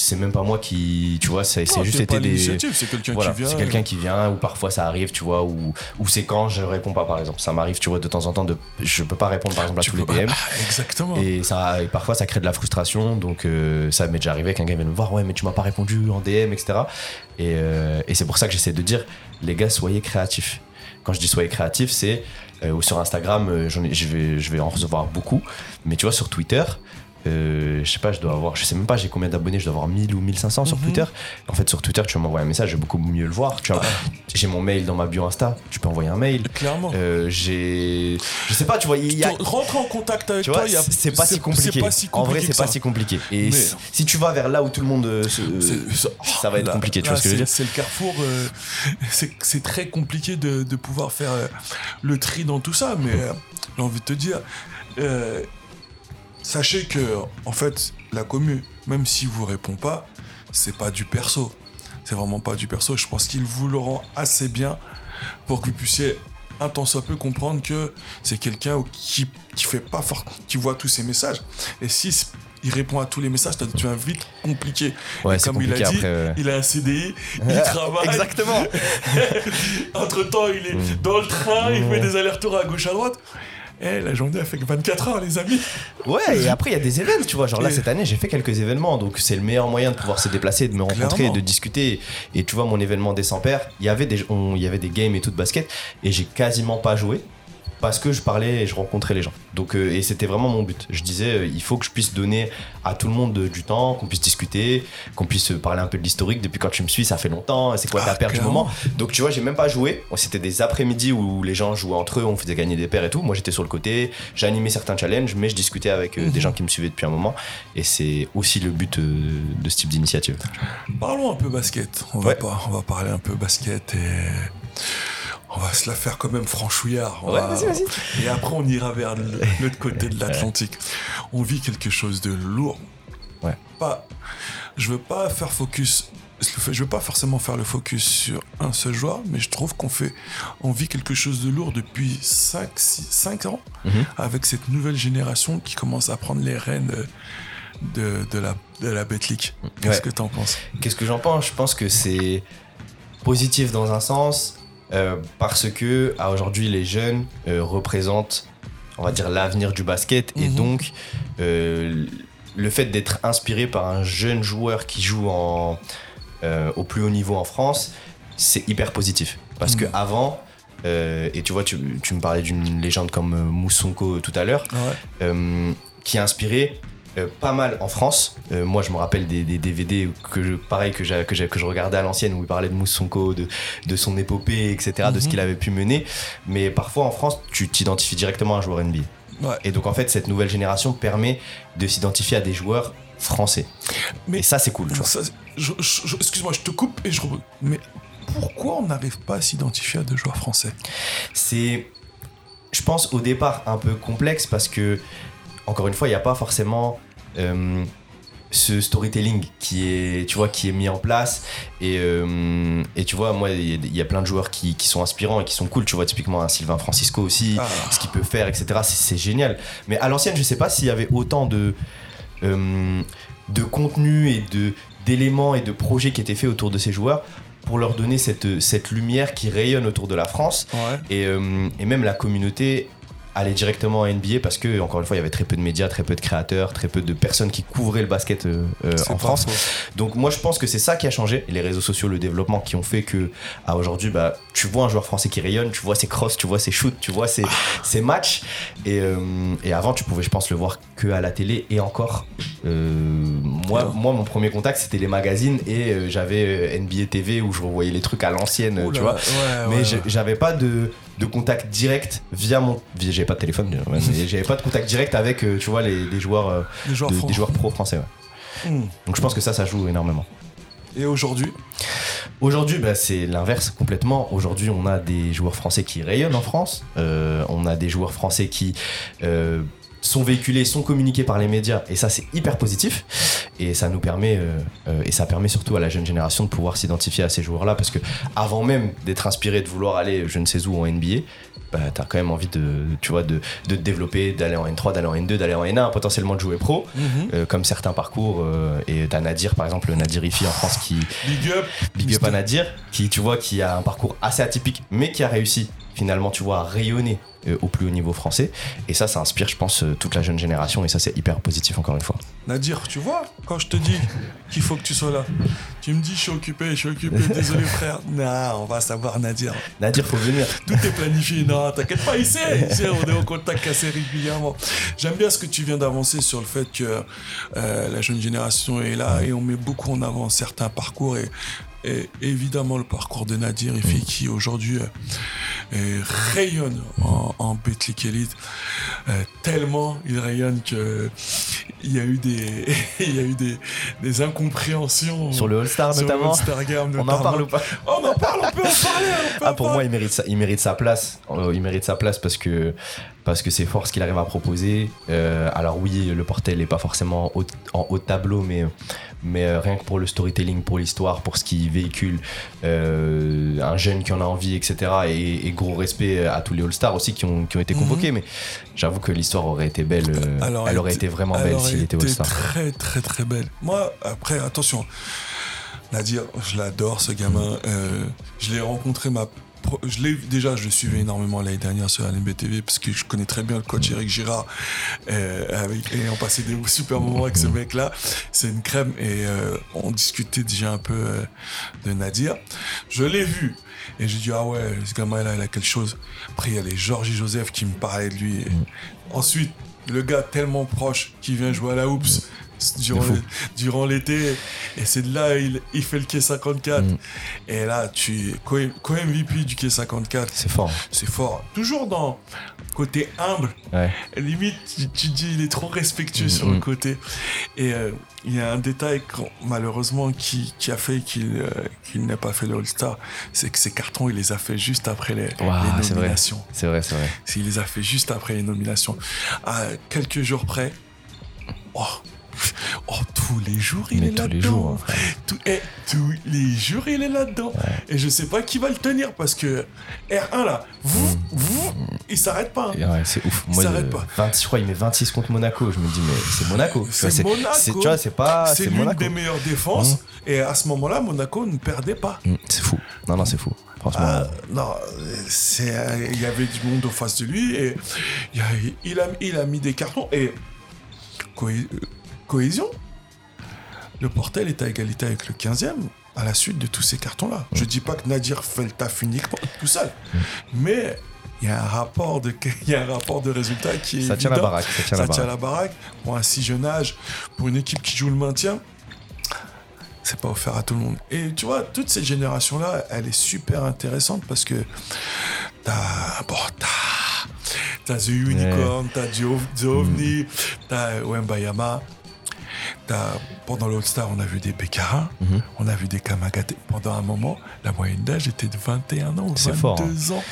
c'est même pas moi qui tu vois c'est juste été des c'est quelqu'un voilà, qui vient. c'est quelqu'un qui vient ou parfois ça arrive, tu vois, ou, ou c'est quand je réponds pas par exemple. Ça m'arrive, tu vois, de temps en temps de je peux pas répondre par exemple à Tu tous les DM. (laughs) Exactement. Et, ça, et parfois ça crée de la frustration, donc euh, ça m'est déjà arrivé qu'un gars vienne me voir, ouais, mais tu m'as pas répondu en DM, etc. Et, euh, et c'est pour ça que j'essaie de dire, les gars, soyez créatifs. Quand je dis soyez créatifs, c'est euh, ou sur Instagram, je, vais, je vais en recevoir beaucoup, mais tu vois, sur Twitter, euh, je sais pas, je dois avoir, je sais même pas, j'ai combien d'abonnés, je dois avoir 1000 ou 1500 sur Mhm. Twitter. En fait, sur Twitter, tu vas m'envoyer un message, je vais beaucoup mieux le voir. Tu vois, j'ai mon mail dans ma bio Insta, tu peux envoyer un mail. Clairement. Euh, j'ai, je sais pas, tu vois, il y a, Rentrer en contact avec tu toi, a- c'est pas si compliqué. Pas si en vrai, compliqué c'est pas si compliqué. Et Mais- si, tu vas vers là où tout le monde euh, se- C'est- ça va être là- compliqué, tu là, vois ce que je veux dire C'est le carrefour. (laughs) c'est très compliqué de, de pouvoir faire le tri dans tout ça, mais j'ai envie de te dire, sachez que en fait, la commu, même si vous répond pas, c'est pas du perso. C'est vraiment pas du perso. Je pense qu'il vous le rend assez bien pour que vous puissiez un tant soit peu comprendre que c'est quelqu'un qui, qui fait pas fort, qui voit tous ces messages. Et si il répond à tous les messages, ça devient vite compliqué. Ouais, Et c'est comme il a dit, après. il a un CDI, il (laughs) travaille. Exactement. (laughs) Entre temps, il est Mm. dans le train, il Mm. fait des allers-retours à gauche à droite. Eh, la journée, elle fait que 24 heures, les amis. Ouais, et après, il y a des événements, tu vois. Genre là, Et- cette année, j'ai fait quelques événements. Donc, c'est le meilleur moyen de pouvoir se déplacer, de me rencontrer, Clairement. de discuter. Et tu vois, mon événement des 100 pairs, il y avait des, on- il y avait des games et tout de basket. Et j'ai quasiment pas joué. Parce que je parlais et je rencontrais les gens. Donc, euh, et c'était vraiment mon but. Je disais, euh, il faut que je puisse donner à tout le monde de- du temps, qu'on puisse discuter, qu'on puisse parler un peu de l'historique. Depuis quand tu me suis, ça fait longtemps. C'est quoi ta Ah, paire du moment? Donc, tu vois, j'ai même pas joué. C'était des après-midi où les gens jouaient entre eux, on faisait gagner des paires et tout. Moi, j'étais sur le côté, j'animais certains challenges, mais je discutais avec euh, des Mhm. gens qui me suivaient depuis un moment. Et c'est aussi le but euh, de ce type d'initiative. Parlons un peu basket. On va, pas, on va parler un peu basket et. On va se la faire quand même franchouillard. On Ouais, va- vas-y, vas-y. Et après, on ira vers l'autre côté de l'Atlantique. On vit quelque chose de lourd. Ouais. Pas, je veux pas faire focus. Je veux pas forcément faire le focus sur un seul joueur, mais je trouve qu'on fait, on vit quelque chose de lourd depuis 5, 5 ans, Mhm. avec cette nouvelle génération qui commence à prendre les rênes de, de la, de la. Qu'est-ce Ouais. que t'en penses? Qu'est-ce que j'en pense? Je pense que c'est positif dans un sens, euh, parce que à aujourd'hui, les jeunes euh, représentent, on va dire, l'avenir du basket. Et Mhm. donc, euh, le fait d'être inspiré par un jeune joueur qui joue en, au plus haut niveau en France, c'est hyper positif. Parce que Mhm. avant, et tu vois, tu, tu me parlais d'une légende comme Moussonko tout à l'heure, Ouais. qui a inspiré euh, pas mal en France. Euh, moi, je me rappelle des, des DVD que je, pareil que, j'ai- que, j'ai- que je regardais à l'ancienne où il parlait de Moussonko, de, de son épopée, etc., de ce Mhm. qu'il avait pu mener. Mais parfois en France, tu t'identifies directement à un joueur NBA. Ouais. Et donc en fait, cette nouvelle génération permet de s'identifier à des joueurs français. Mais- et ça, c'est cool. Excuse-moi, je te coupe et je. Mais pourquoi on n'arrive pas à s'identifier à des joueurs français? C'est, je pense, au départ un peu complexe parce que, encore une fois, il n'y a pas forcément euh, ce storytelling qui est, tu vois, qui est mis en place. Et, euh, et tu vois, moi, il y, a- il y a plein de joueurs qui, qui sont inspirants et qui sont cool. Tu vois, typiquement un Sylvain Francisco aussi, Ah. ce qu'il peut faire, etc. C'est, c'est génial. Mais à l'ancienne, je sais pas s'il y avait autant de, euh, de contenu et de d'éléments et de projets qui étaient faits autour de ces joueurs pour leur donner cette, cette lumière qui rayonne autour de la France. Ouais. Et, euh, et même la communauté allait directement à NBA parce que, encore une fois, il y avait très peu de médias, très peu de créateurs, très peu de personnes qui couvraient le basket euh, euh, en France. faux. Donc moi je pense que c'est ça qui a changé, les réseaux sociaux, le développement qui ont fait que à aujourd'hui bah, tu vois un joueur français qui rayonne, tu vois ses crosses, tu vois ses shoots, tu vois ses, ses matchs. Et, euh, et avant tu pouvais je pense le voir que à la télé et encore. euh, moi, moi mon premier contact c'était les magazines et j'avais NBA TV où je revoyais les trucs à l'ancienne, tu vois. ouais, Mais ouais. j'avais pas de, de contact direct via mon. J'avais pas de téléphone, mais j'avais pas de contact direct avec, euh, tu vois, les, les joueurs, euh, Les joueurs de- français. des joueurs pro français. ouais. Hmm. Donc je pense que ça, ça joue énormément. Et aujourd'hui, Aujourd'hui, bah, c'est l'inverse complètement. Aujourd'hui, on a des joueurs français qui rayonnent en France. Euh, on a des joueurs français qui euh, sont véhiculés, sont communiqués par les médias. Et ça, c'est hyper positif. Et ça nous permet, euh, euh, et ça permet surtout à la jeune génération de pouvoir s'identifier à ces joueurs-là. Parce que avant même d'être inspiré, de vouloir aller je ne sais où en NBA, bah, t'as quand même envie de, tu vois, de, de te développer, d'aller en N3, d'aller en N2, d'aller en N1, potentiellement de jouer pro. euh, comme certains parcours. euh, et t'as Nadir, par exemple, Nadir Ifi en France qui, big up. Big up à Nadir, qui, tu vois, qui a un parcours assez atypique, mais qui a réussi, finalement, tu vois, rayonner euh, au plus haut niveau français. Et ça, ça inspire, je pense, euh, toute la jeune génération. Et ça, c'est hyper positif, encore une fois. Nadir, tu vois, quand je te dis qu'il faut que tu sois là, tu me dis je suis occupé, je suis occupé, (laughs) désolé frère. Non, on va savoir Nadir. Nadir, faut venir. Tout est planifié. Non, t'inquiète pas, ici, ici, on est en contact assez régulièrement. J'aime bien ce que tu viens d'avancer sur le fait que euh, la jeune génération est là et on met beaucoup en avant certains parcours et, et évidemment le parcours de Nadir et Fi qui aujourd'hui euh, euh, rayonne en, en Elite euh, tellement il rayonne que il y a eu des (laughs) il y a eu des, des incompréhensions Sur le All-Star, sur le notamment. Game, On en notamment. parle ou pas on en parle on peut en parler on peut (laughs) Ah, pour moi, il mérite, sa, il mérite sa place. Il mérite sa place parce que parce que c'est fort ce qu'il arrive à proposer. Euh, alors oui, le portel n'est pas forcément haut- en haut de tableau, mais mais euh, rien que pour le storytelling, pour l'histoire, pour ce qu'il véhicule, euh, un jeune qui en a envie, etc. Et, et gros respect à tous les All-Stars aussi qui ont, qui ont été convoqués. Mais j'avoue que l'histoire aurait été belle. euh, Alors, elle aurait été vraiment elle belle s'il était All-Star. très très très belle. Moi, après, attention, Nadir, je l'adore ce gamin. Euh, je l'ai rencontré ma. Je l'ai déjà, je le suivais énormément l'année dernière sur LNB TV parce que je connais très bien le coach Eric Girard euh, avec, et on passait des super moments avec ce mec-là. C'est une crème et euh, on discutait déjà un peu euh, de Nadir. Je l'ai vu et j'ai dit ah ouais, ce gamin-là, il a quelque chose. Après, il y a les Georgie Joseph qui me parlaient de lui. Et Ensuite, le gars tellement proche qui vient jouer à la hoops durant, l'été et c'est de là il, il fait le quai 54 Mm. et là tu co- co-MVP du quai 54 C'est fort. c'est fort toujours dans côté humble Ouais. limite tu, tu dis il est trop respectueux Mm, sur mm. le côté et euh, il y a un détail malheureusement qui, qui a fait qu'il euh, n'a pas fait le All-Star c'est que ses cartons il les a fait juste après les, nominations C'est vrai, c'est vrai. il les a fait juste après les nominations. À quelques jours près. Oh, oh tous les jours il Mais est tous les là-dedans. jours, hein. Tout- eh, tous les jours il est là-dedans. Et je sais pas qui va le tenir parce que R1 là, vous, vous, il s'arrête pas. hein. Ouais, c'est ouf. Il Moi, s'arrête euh, pas. 26, je crois, il met 26 contre Monaco. Je me dis, mais c'est Monaco. C'est Monaco. c'est- Tu vois, c'est pas. C'est C'est l'une Monaco. des meilleures défenses. Et à ce moment-là, Monaco ne perdait pas. Mm, C'est fou. Non, non, c'est fou. Franchement. Ah, non, c'est, euh, il y avait du monde en face de lui et il, a, il, a, il a mis des cartons et cohé- euh, cohésion. Le Portel est à égalité avec le 15e à la suite de tous ces cartons-là. Je dis pas que Nadir fait le taf uniquement tout seul, mais il y a un rapport de, (laughs) il y a un rapport de résultat qui est ça tient la baraque. Ça tient Ça la tient baraque. la baraque pour un si jeune âge, pour une équipe qui joue le maintien. C'est pas offert à tout le monde. Et tu vois, toute cette génération-là, elle est super intéressante parce que t'as. Bon, t'as. T'as The Unicorn, t'as The Ov- The OVNI, t'as Wembayama. Pendant l'All-Star, on a vu des Bécarin, Mhm. on a vu des Kamagaté. Pendant un moment, la moyenne d'âge était de 21 ans ou 22 C'est fort, hein. ans.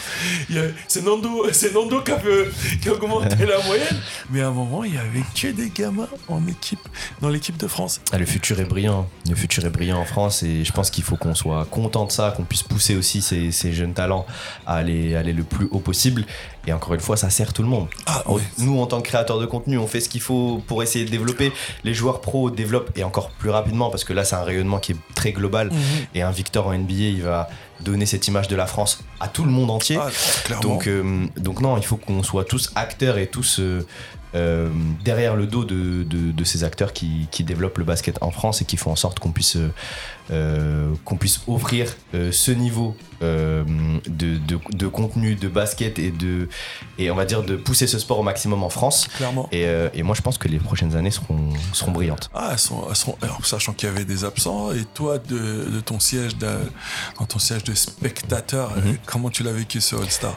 C'est, Nando, c'est Nando qui a, fait- qui a augmenté la moyenne. Mais à un moment, il y avait que des gamins en équipe, dans l'équipe de France. Ah, le futur est brillant. Le futur est brillant en France et je pense qu'il faut qu'on soit content de ça, qu'on puisse pousser aussi ces, ces jeunes talents à aller, aller le plus haut possible. Et encore une fois, ça sert tout le monde. Ah. Nous, en tant que créateurs de contenu, on fait ce qu'il faut pour essayer de développer. Les joueurs pros développent et encore plus rapidement parce que là, c'est un rayonnement qui est très global. Mhm. Et un Victor en NBA, il va donner cette image de la France à tout le monde entier. Ah, donc, euh, donc non, il faut qu'on soit tous acteurs et tous euh, euh, derrière le dos de, de- de ces acteurs qui, qui développent le basket en France et qui font en sorte qu'on puisse, qu'on puisse offrir ce niveau euh, de, de- de contenu, de basket et, de, et on va dire de pousser ce sport au maximum en France. clairement. Et, euh, et moi, je pense que les prochaines années seront, seront brillantes. Ah, elles sont, elles sont- alors, sachant qu'il y avait des absents, et toi, de, de ton siège, de, dans ton siège de spectateur, Mhm. euh, comment tu l'as vécu ce All-Star?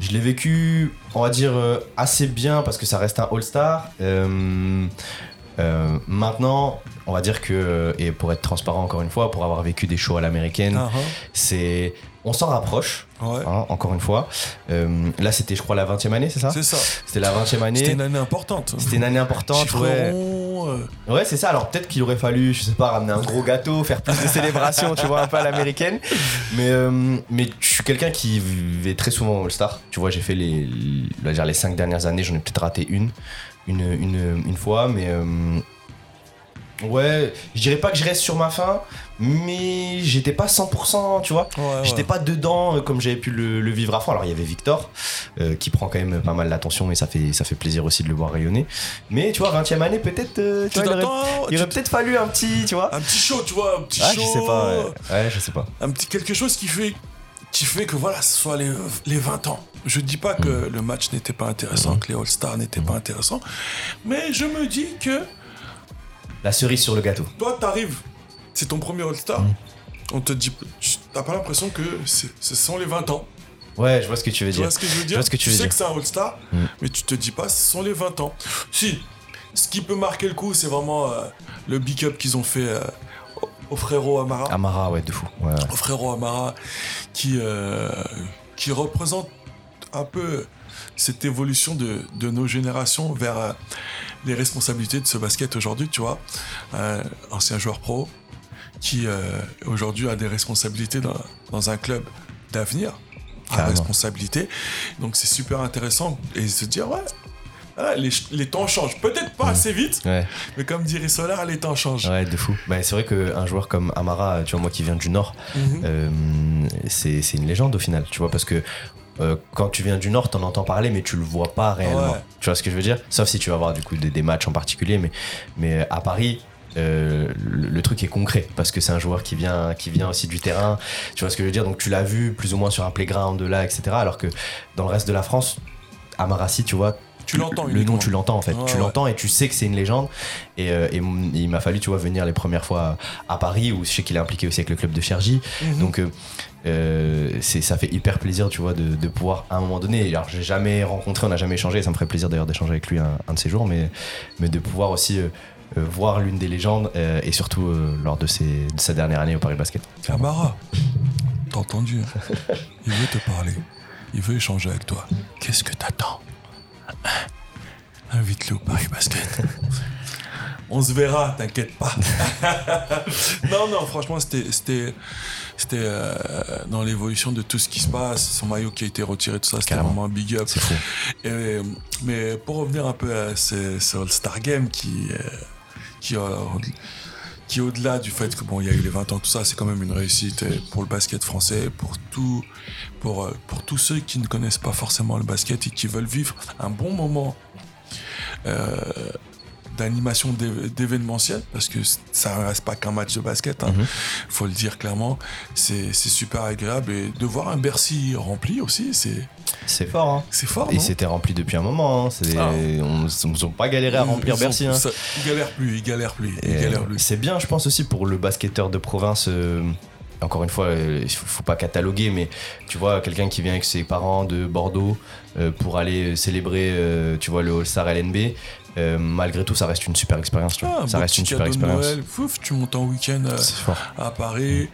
Je l'ai vécu, on va dire, assez bien parce que ça reste un All-Star. Euh, euh, maintenant, on va dire que, et pour être transparent encore une fois, pour avoir vécu des shows à l'américaine, Ah, c'est. On s'en rapproche, ah, Ouais, hein, encore une fois. Euh, là, c'était, je crois, la 20e année, c'est ça c'est ça. C'était la 20e année. C'était une année importante. C'était une année importante, Chiffre ouais. rond, euh, Ouais, c'est ça. Alors peut-être qu'il aurait fallu, je sais pas, ramener un gros gâteau, faire plus de célébrations, tu vois, un peu à l'américaine. Mais, mais je suis quelqu'un qui va très souvent au All-Star. Tu vois, j'ai fait les, dire les cinq dernières années, j'en ai peut-être raté une, une, une, une fois, mais euh, ouais, je dirais pas que je reste sur ma faim, mais j'étais pas 100%, tu vois. ouais, ouais. J'étais pas dedans euh, comme j'avais pu le, le vivre à fond. Alors il y avait Victor euh, qui prend quand même pas mal l'attention et ça fait, ça fait plaisir aussi de le voir rayonner. Mais tu vois, 20 e année, peut-être, euh, il aurait, peut-être fallu un petit, tu vois. Un petit show, tu vois, un petit Ah, show. je sais pas, ouais. Ouais, je sais pas. Un petit quelque chose qui fait, qui fait que voilà, ce soit les, les 20 ans. Je dis pas que le match n'était pas intéressant, que les All-Stars n'étaient pas intéressants, mais je me dis que La cerise sur le gâteau. toi, t'arrives, c'est ton premier All-Star. Mm. On te dit, tu- t'as pas l'impression que ce sont les 20 ans. Ouais, je vois ce que tu veux Tu dire. vois ce que je veux dire vois ce que tu veux sais dire. que c'est un All-Star, Mm. mais tu te dis pas, ce sont les 20 ans. Si, ce qui peut marquer le coup, c'est vraiment euh, le big up qu'ils ont fait euh, au, frérot Amara. Amara, ouais, de fou. Ouais, ouais. Au frérot Amara, qui, euh, qui représente un peu cette évolution de, de nos générations vers euh, les responsabilités de ce basket aujourd'hui, tu vois. Un ancien joueur pro qui euh, aujourd'hui a des responsabilités dans, dans un club d'avenir, à responsabilité. Donc c'est super intéressant et se dire, ouais, voilà, les, les temps changent. Peut-être pas assez vite, Ouais, mais comme dirait Solar, les temps changent. ouais, de fou. Bah, c'est vrai qu'un joueur comme Amara, tu vois, moi qui viens du Nord, Mhm. euh, c'est c'est une légende au final, tu vois, parce que euh, quand tu viens du Nord, t'en entends parler, mais tu le vois pas réellement. Ouais. Tu vois ce que je veux dire? Sauf si tu vas voir du coup des, des matchs en particulier, mais, mais à Paris. euh, le, le truc est concret parce que c'est un joueur qui vient qui vient aussi du terrain tu vois ce que je veux dire? Donc tu l'as vu plus ou moins sur un playground de là etc alors que dans le reste de la France Amarassi tu vois Tu l'entends le nom tu l'entends en fait. Tu l'entends et tu sais que c'est une légende. Et, euh, et il m'a fallu tu vois venir les premières fois à Paris où je sais qu'il est impliqué aussi avec le club de Chergy. Mhm. donc euh, euh, c'est ça fait hyper plaisir tu vois de, de pouvoir à un moment donné alors j'ai jamais rencontré on n'a jamais échangé ça me ferait plaisir d'ailleurs d'échanger avec lui un, un de ces jours mais mais de pouvoir aussi voir l'une des légendes et surtout lors de, ses, de sa dernière année au Paris Basket. Camara, t'as entendu hein. Il veut te parler. Il veut échanger avec toi. Qu'est-ce que t'attends? Hein Invite-le au Paris Basket. On se verra, t'inquiète pas. (laughs) non, non, franchement, c'était, euh, dans l'évolution de tout ce qui se passe. Son maillot qui a été retiré, tout ça, c'était vraiment un big up. c'est fou Et, mais pour revenir un peu à ce, ce All-Star Game qui, euh, qui, euh, qui au-delà du fait que bon, il y a eu les 20 ans, tout ça, c'est quand même une réussite pour le basket français, pour tout, pour, euh, pour tous ceux qui ne connaissent pas forcément le basket et qui veulent vivre un bon moment euh, d'animation d'é- d'événementiel, parce que ça ne reste pas qu'un match de basket, hein, Mhm. faut le dire clairement, c'est super agréable et de voir un Bercy rempli aussi, c'est c'est fort hein c'est fort. et c'était rempli depuis un moment hein. Ah. on pas galéré à remplir Ils ont- Bercy hein. ça- Ils galèrent plus, ils galèrent plus, euh. C'est bien, je pense aussi pour le basketteur de province. euh, encore une fois, euh, il faut, faut pas cataloguer, mais tu vois, quelqu'un qui vient avec ses parents de Bordeaux euh, pour aller célébrer, euh, tu vois, le All-Star LNB, euh, malgré tout, ça reste une super expérience. tu vois. Ah, ça reste une super expérience. Tu montes en week-end euh, à Paris,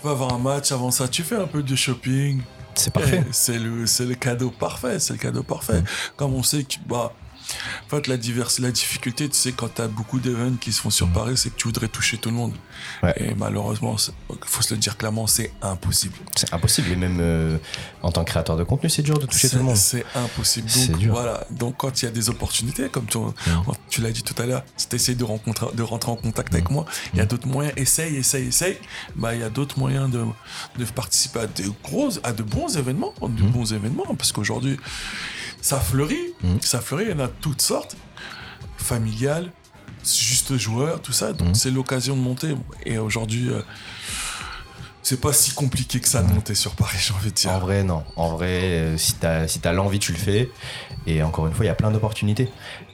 tu vas voir un match, avant ça, tu fais un peu de shopping. C'est parfait. Eh, C'est le, c'est le cadeau parfait, c'est le cadeau parfait. Mm. Comme on sait que, bah, En fait, la, diverse, la difficulté, tu sais, quand tu as beaucoup d'événements qui se font sur Paris, c'est que tu voudrais toucher tout le monde. Ouais. Et malheureusement, il faut se le dire clairement, c'est impossible. C'est impossible. Et même euh, en tant que créateur de contenu, c'est dur de toucher tout le monde. C'est impossible. Donc dur. voilà. Donc quand il y a des opportunités, comme tu, tu l'as dit tout à l'heure, si tu essayes de, rencontrer, de rentrer en contact avec moi, il y a d'autres moyens. Essaye, essaye, essaye. Bah il y a d'autres moyens de, de participer à de gros, à de bons événements, de bons événements, parce qu'aujourd'hui ça fleurit, Mhm. ça fleurit. Il y en a toutes sortes, familiales, juste joueurs, tout ça. Donc Mhm. c'est l'occasion de monter. Et aujourd'hui. euh, c'est pas si compliqué que ça de monter sur Paris, j'ai envie de dire. En vrai, non. En vrai, euh, si t'as si t'as l'envie, tu le fais. Et encore une fois, il y a plein d'opportunités.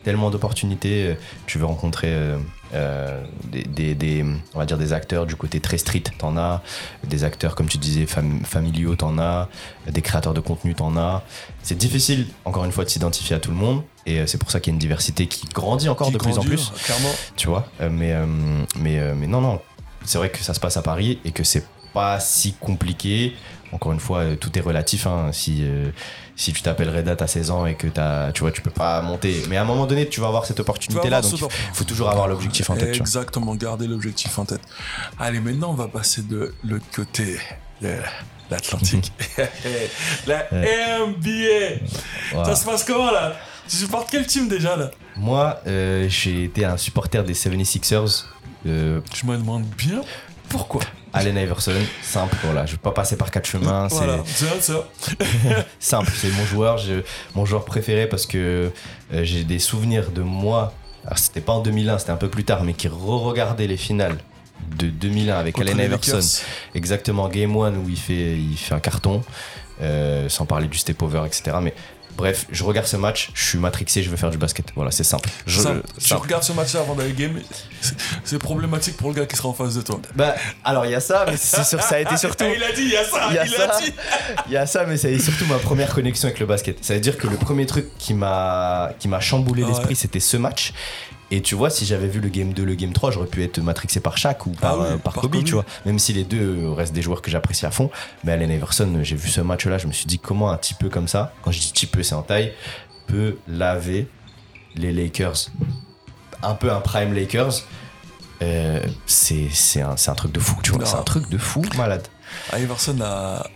Tellement d'opportunités. euh, Tu veux rencontrer euh, euh, des, des- des- on va dire des acteurs du côté très street, t'en as. Des acteurs, comme tu disais, fam- familiaux, t'en as. Des créateurs de contenu, t'en as. C'est difficile, encore une fois, de s'identifier à tout le monde. Et c'est pour ça qu'il y a une diversité qui grandit encore Qui de plus en plus. Clairement. tu vois. Mais, mais, mais non, non. C'est vrai que ça se passe à Paris et que c'est pas si compliqué. Encore une fois, tout est relatif. hein. Si, euh, si tu t'appelles Red Hat à 16 ans et que as, tu vois, tu peux pas monter. Mais à un moment donné, tu vas avoir cette opportunité-là. Donc, il faut toujours avoir l'objectif en tête. Exactement, garder l'objectif en tête. Allez, maintenant, on va passer de l'autre côté de l'Atlantique. (laughs) (laughs) la NBA. Ça se passe comment là? Tu supportes quel team déjà là? Moi, euh, j'ai été un supporter des 76ers. Euh, Je me demande bien pourquoi? Allen Iverson, simple, voilà. Je vais pas passer par quatre chemins. c'est- Voilà, c'est ça. (laughs) simple, c'est mon joueur, je- mon joueur préféré parce que euh, j'ai des souvenirs de moi. Alors c'était pas en 2001, c'était un peu plus tard, mais qui re-regardait les finales de 2001 avec Contre Allen Iverson. Lakers. Exactement, Game 1 où il fait, il fait un carton, euh, sans parler du step over, etc. Mais bref, je regarde ce match, je suis matrixé, je veux faire du basket. Voilà, c'est simple. Je, Ça, tu simple. regardes ce match-là avant d'aller game, c'est- problématique pour le gars qui sera en face de toi. Bah, alors il y a ça, mais c'est sûr, ça a été (laughs) surtout. Ah, il a dit, il y a ça, Il y a il a ça. dit. (laughs) Il y a ça, mais c'est surtout ma première connexion avec le basket. Ça veut dire que le premier truc qui m'a qui m'a chamboulé Ah l'esprit, ouais. c'était ce match. Et tu vois, si j'avais vu le game 2, le game 3, j'aurais pu être matrixé par Shaq ou par, Ah oui, euh, par, par Kobe, Kobe. tu vois. Même si les deux restent des joueurs que j'apprécie à fond. Mais Allen Iverson, j'ai vu ce match-là, je me suis dit comment un petit peu comme ça, quand je dis petit peu, c'est en taille, peut laver les Lakers. Un peu un prime Lakers. Euh, c'est c'est un, c'est un truc de fou, tu vois. C'est un truc de fou, malade. Iverson a,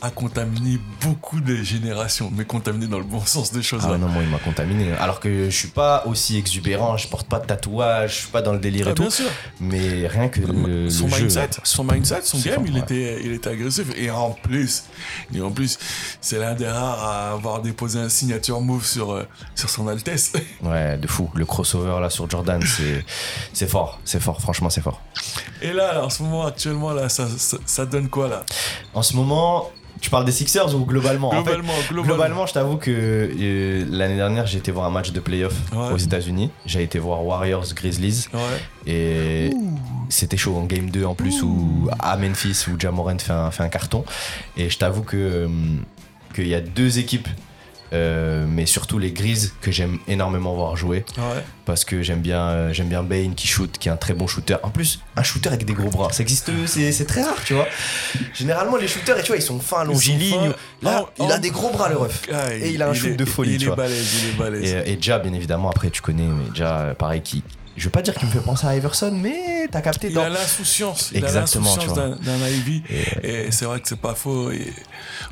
a contaminé beaucoup de générations, mais contaminé dans le bon sens des choses. Ah ouais, non, moi il m'a contaminé. Alors que je suis pas aussi exubérant, je porte pas de tatouage, je suis pas dans le délire Ah, et tout. bien sûr. Mais rien que le, son le jeu. mindset, son mindset, son game, fort, il ouais. était, il était agressif. Et en plus, et en plus, c'est l'un des rares à avoir déposé un signature move sur, euh, sur son Altesse. (laughs) Ouais, de fou. Le crossover là sur Jordan, c'est c'est fort, c'est fort, franchement c'est fort. Et là, là, en ce moment, actuellement, là, ça, ça, ça donne quoi là? En ce moment, tu parles des Sixers ou globalement? En fait, Globalement, globalement. Globalement, je t'avoue que euh, l'année dernière, j'ai été voir un match de playoff Ouais. aux États-Unis. J'ai été voir Warriors Grizzlies Ouais. et c'était chaud en game 2 en plus où à Memphis où Jamorant fait un, fait un carton. Et je t'avoue que euh, qu'il y a deux équipes, euh, mais surtout les Grizzlies que j'aime énormément voir jouer Ouais. parce que j'aime bien euh, j'aime bien Bane qui shoot, qui est un très bon shooter. En plus, un shooter avec des gros bras, ça existe, c'est très rare, tu vois. Généralement, les shooters, tu vois, ils sont fins, longilignes. Là, Oh, il a oh. des gros bras le ref. Ah, Et il a un shoot est- de folie, Il tu est vois. balèze, il est balèze. Et, et Ja, bien évidemment, après tu connais, mais Ja, pareil, qui. Je veux pas dire qu'il me fait penser à Iverson, mais t'as capté Il dans. a l'insouciance, il a Exactement, d'un Ivy. Et- Et c'est vrai que c'est pas faux. Et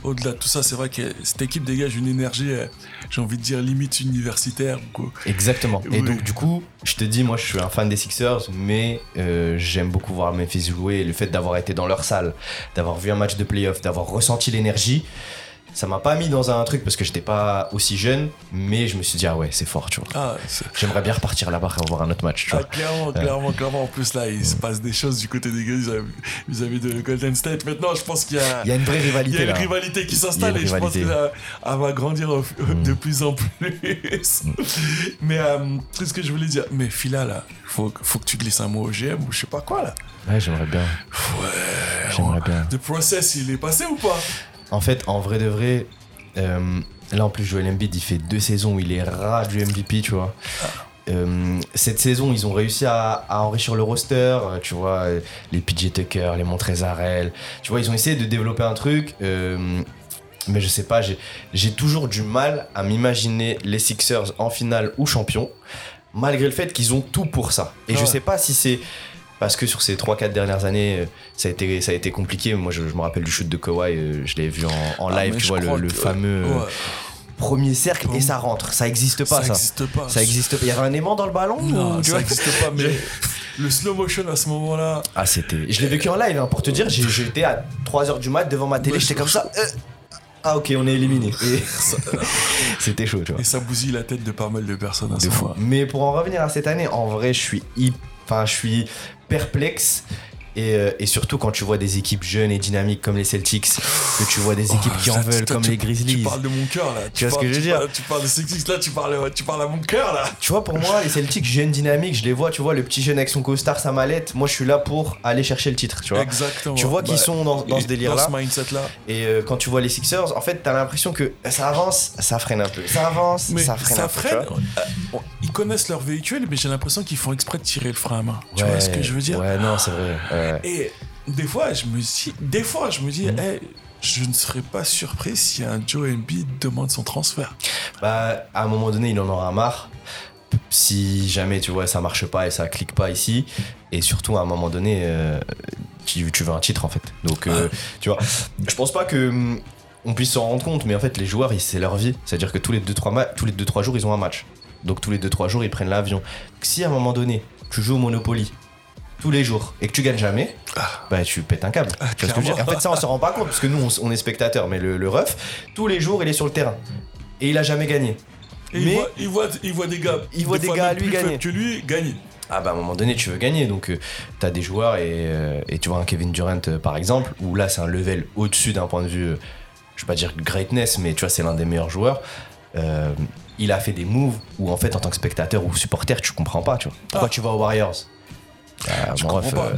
au-delà de tout ça, c'est vrai que cette équipe dégage une énergie, euh, j'ai envie de dire, limite universitaire. quoi. Exactement. Et Oui. donc, du coup, je te dis, moi, je suis un fan des Sixers, mais euh, j'aime beaucoup voir Memphis jouer. Le fait d'avoir été dans leur salle, d'avoir vu un match de playoff, d'avoir ressenti l'énergie, ça m'a pas mis dans un truc parce que j'étais pas aussi jeune, mais je me suis dit, ah ouais, c'est fort, tu vois. Ah, J'aimerais bien repartir là-bas et voir un autre match, tu ah, vois. clairement, clairement, clairement. En plus, là, il se passe des choses du côté des gars vis-à-vis- de Golden State. Maintenant, je pense qu'il y a. Il y a une vraie Il y rivalité a une là. rivalité qui s'installe et je pense rivalité. qu'elle elle va grandir au- de plus en plus. Mais euh, ce que je voulais dire? Mais Fila, là, faut, faut que tu glisses un mot au GM ou je sais pas quoi, là. Ouais, j'aimerais bien. Ouais. J'aimerais bien. Le process, il est passé ou pas? En fait, en vrai de vrai, euh, là en plus, Joel Embiid, il fait deux saisons où il est ras du MVP, tu vois. Euh, cette saison, ils ont réussi à, à enrichir le roster, euh, tu vois, les PJ Tucker, les Montrezarel, tu vois, ils ont essayé de développer un truc. euh, mais je sais pas, j'ai- toujours du mal à m'imaginer les Sixers en finale ou champion, malgré le fait qu'ils ont tout pour ça. Et Ah je sais pas si c'est parce que sur ces 3-4 dernières années, euh, ça a été, ça a été compliqué. Moi, je, je me rappelle du shoot de Kawhi, euh, je l'ai vu en, en Ah, live, tu vois, le, fameux euh, Ouais, premier cercle, et ça rentre. Ça existe pas, ça. existe pas. Ça existe pas. Il y avait un aimant dans le ballon Non, ou- tu ça vois existe pas, mais (laughs) le slow motion à ce moment-là. Ah, c'était. Je l'ai vécu en live, hein, pour te dire. J'étais à 3h du mat devant ma télé, j'étais comme ça. euh, ah, ok, on est éliminé. (laughs) C'était chaud, tu vois. Et ça bousille la tête de pas mal de personnes à ce De fou. moment-là. Mais pour en revenir à cette année, en vrai, je suis hip- enfin, je suis perplexe. Et, euh, et surtout quand tu vois des équipes jeunes et dynamiques comme les Celtics, que tu vois des équipes Oh, qui en ça, veulent comme tu- les Grizzlies. Tu parles de mon cœur là. Tu vois ce que je veux dire? parles- Tu parles de Celtics là, tu parles, tu parles à mon cœur là. Tu vois, pour moi, les Celtics, jeunes dynamiques, je les vois, tu vois, le petit jeune avec son costard, sa mallette. Moi, je suis là pour aller chercher le titre, tu vois. Exactement. Tu vois qu'ils Bah, sont dans, dans ce délire-là. Dans ce mindset là. Et euh, quand tu vois les Sixers, en fait, t'as l'impression que ça avance, ça freine un peu. Ça avance, Mais ça freine un peu. tu freine. euh, Ils connaissent leur véhicule, mais j'ai l'impression qu'ils font exprès de tirer le frein à main. Tu Ouais, vois ce que je veux dire? Ouais, non, c'est vrai. ouais. Et des fois, je me dis, des fois, je me dis, Mhm. hey, je ne serais pas surpris si un Joe Embiid demande son transfert. Bah, à un moment donné, il en aura marre. Si jamais, tu vois, ça marche pas et ça clique pas ici. Et surtout, à un moment donné, euh, tu, tu veux un titre, en fait. Donc, euh, tu vois, je pense pas que hum, on puisse s'en rendre compte, mais en fait, les joueurs, c'est leur vie. C'est-à-dire que tous les 2-3 ma- tous les deux, trois jours, ils ont un match. Donc, tous les 2-3 jours, ils prennent l'avion. Si à un moment donné, tu joues au Monopoly tous les jours et que tu gagnes jamais, bah tu pètes un câble. tu vois ce que je veux dire clairement. En fait, ça, on se rend pas compte parce que nous, on, est spectateurs, mais le, le ref, tous les jours, il est sur le terrain. Et il a jamais gagné. Et Mais- il, voit, il, voit, il voit des gars, Il voit des gars, lui, gagner. que lui gagner. Ah bah à un moment donné tu veux gagner donc euh, t'as des joueurs et, euh, et tu vois un Kevin Durant euh, par exemple où là c'est un level au-dessus d'un point de vue je vais pas dire greatness mais tu vois c'est l'un des meilleurs joueurs il a fait des moves où en fait en tant que spectateur ou supporter tu comprends pas tu vois pourquoi Ah. tu vas aux Warriors? Ah, Je bon, comprends bref, pas.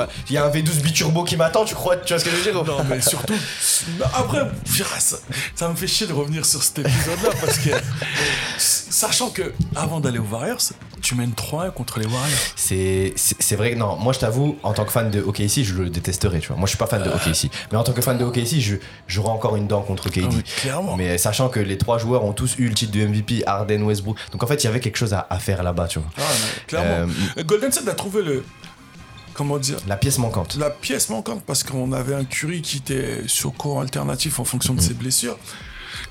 euh, il y a un V12 biturbo qui m'attend tu crois tu vois ce que je veux dire Non, mais surtout, (laughs) après, ça, ça me fait chier de revenir sur cet épisode-là parce que, (laughs) sachant que avant d'aller aux Warriors, tu mènes 3-1 contre les Warriors. C'est vrai que non, moi je t'avoue, en tant que fan de OKC, je le détesterais, tu vois. Moi je suis pas fan de OKC, mais en tant que fan de OKC, je j'aurais encore une dent contre KD. Ah, mais clairement. Mais sachant que les trois joueurs ont tous eu le titre de MVP, Harden, Westbrook, donc en fait il y avait quelque chose à, à faire là-bas, tu vois. Ah, clairement. Golden State a trouvé le. Comment dire La pièce manquante. La pièce manquante parce qu'on avait un Curry qui était sur cours alternatif en fonction de Mm. ses blessures.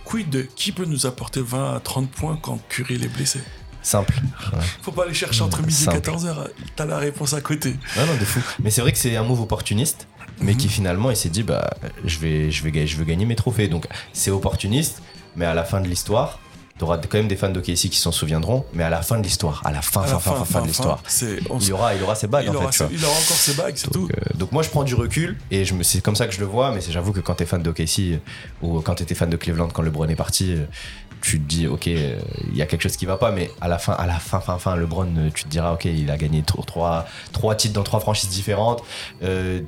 Quid de qui peut nous apporter 20 à 30 points quand Curry est blessé? Simple. Ouais. Faut pas aller chercher entre midi et Simple. 14h, t'as la réponse à côté. Non, non, de fou. Mais c'est vrai que c'est un move opportuniste, mais qui finalement il s'est dit bah je vais je vais je veux gagner mes trophées. Donc c'est opportuniste, mais à la fin de l'histoire, t'auras quand même des fans de OKC qui s'en souviendront, mais à la fin de l'histoire, à la fin À fin la fin fin, fin de l'histoire, il aura il aura ses bagues en aura, fait. tu vois. il aura encore ses bagues, c'est tout. Donc, euh, donc moi je prends du recul et je me c'est comme ça que je le vois mais j'avoue que quand t'es fan de OKC euh, ou quand t'étais fan de Cleveland quand LeBron est parti tu te dis ok euh, il y a quelque chose qui va pas mais à la fin à la fin fin fin LeBron euh, tu te diras ok il a gagné tro- trois trois titres dans trois franchises différentes euh,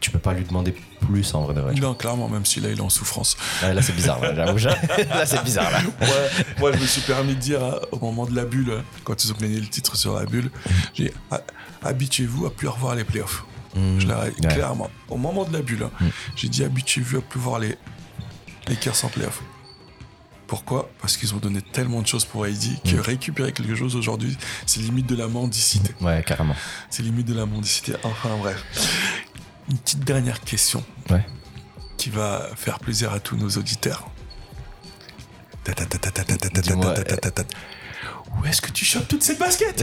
tu peux pas lui demander plus en vrai de vrai. Non, clairement, même si là il est en souffrance. Là c'est bizarre là, j'avoue (laughs) là c'est bizarre là Ouais, moi je me suis permis de dire au moment de la bulle, quand ils ont gagné le titre sur la bulle, j'ai dit, habituez-vous à plus revoir les playoffs. Je Ouais. clairement. Au moment de la bulle, hein, j'ai dit habituez-vous à plus voir les, les Lakers en playoffs. Pourquoi Parce qu'ils ont donné tellement de choses pour AD que récupérer quelque chose aujourd'hui, c'est limite de la mendicité. ouais carrément C'est limite de la mendicité. Enfin bref. Une petite dernière question ouais qui va faire plaisir à tous nos auditeurs. Où est-ce que tu chopes toutes ces baskets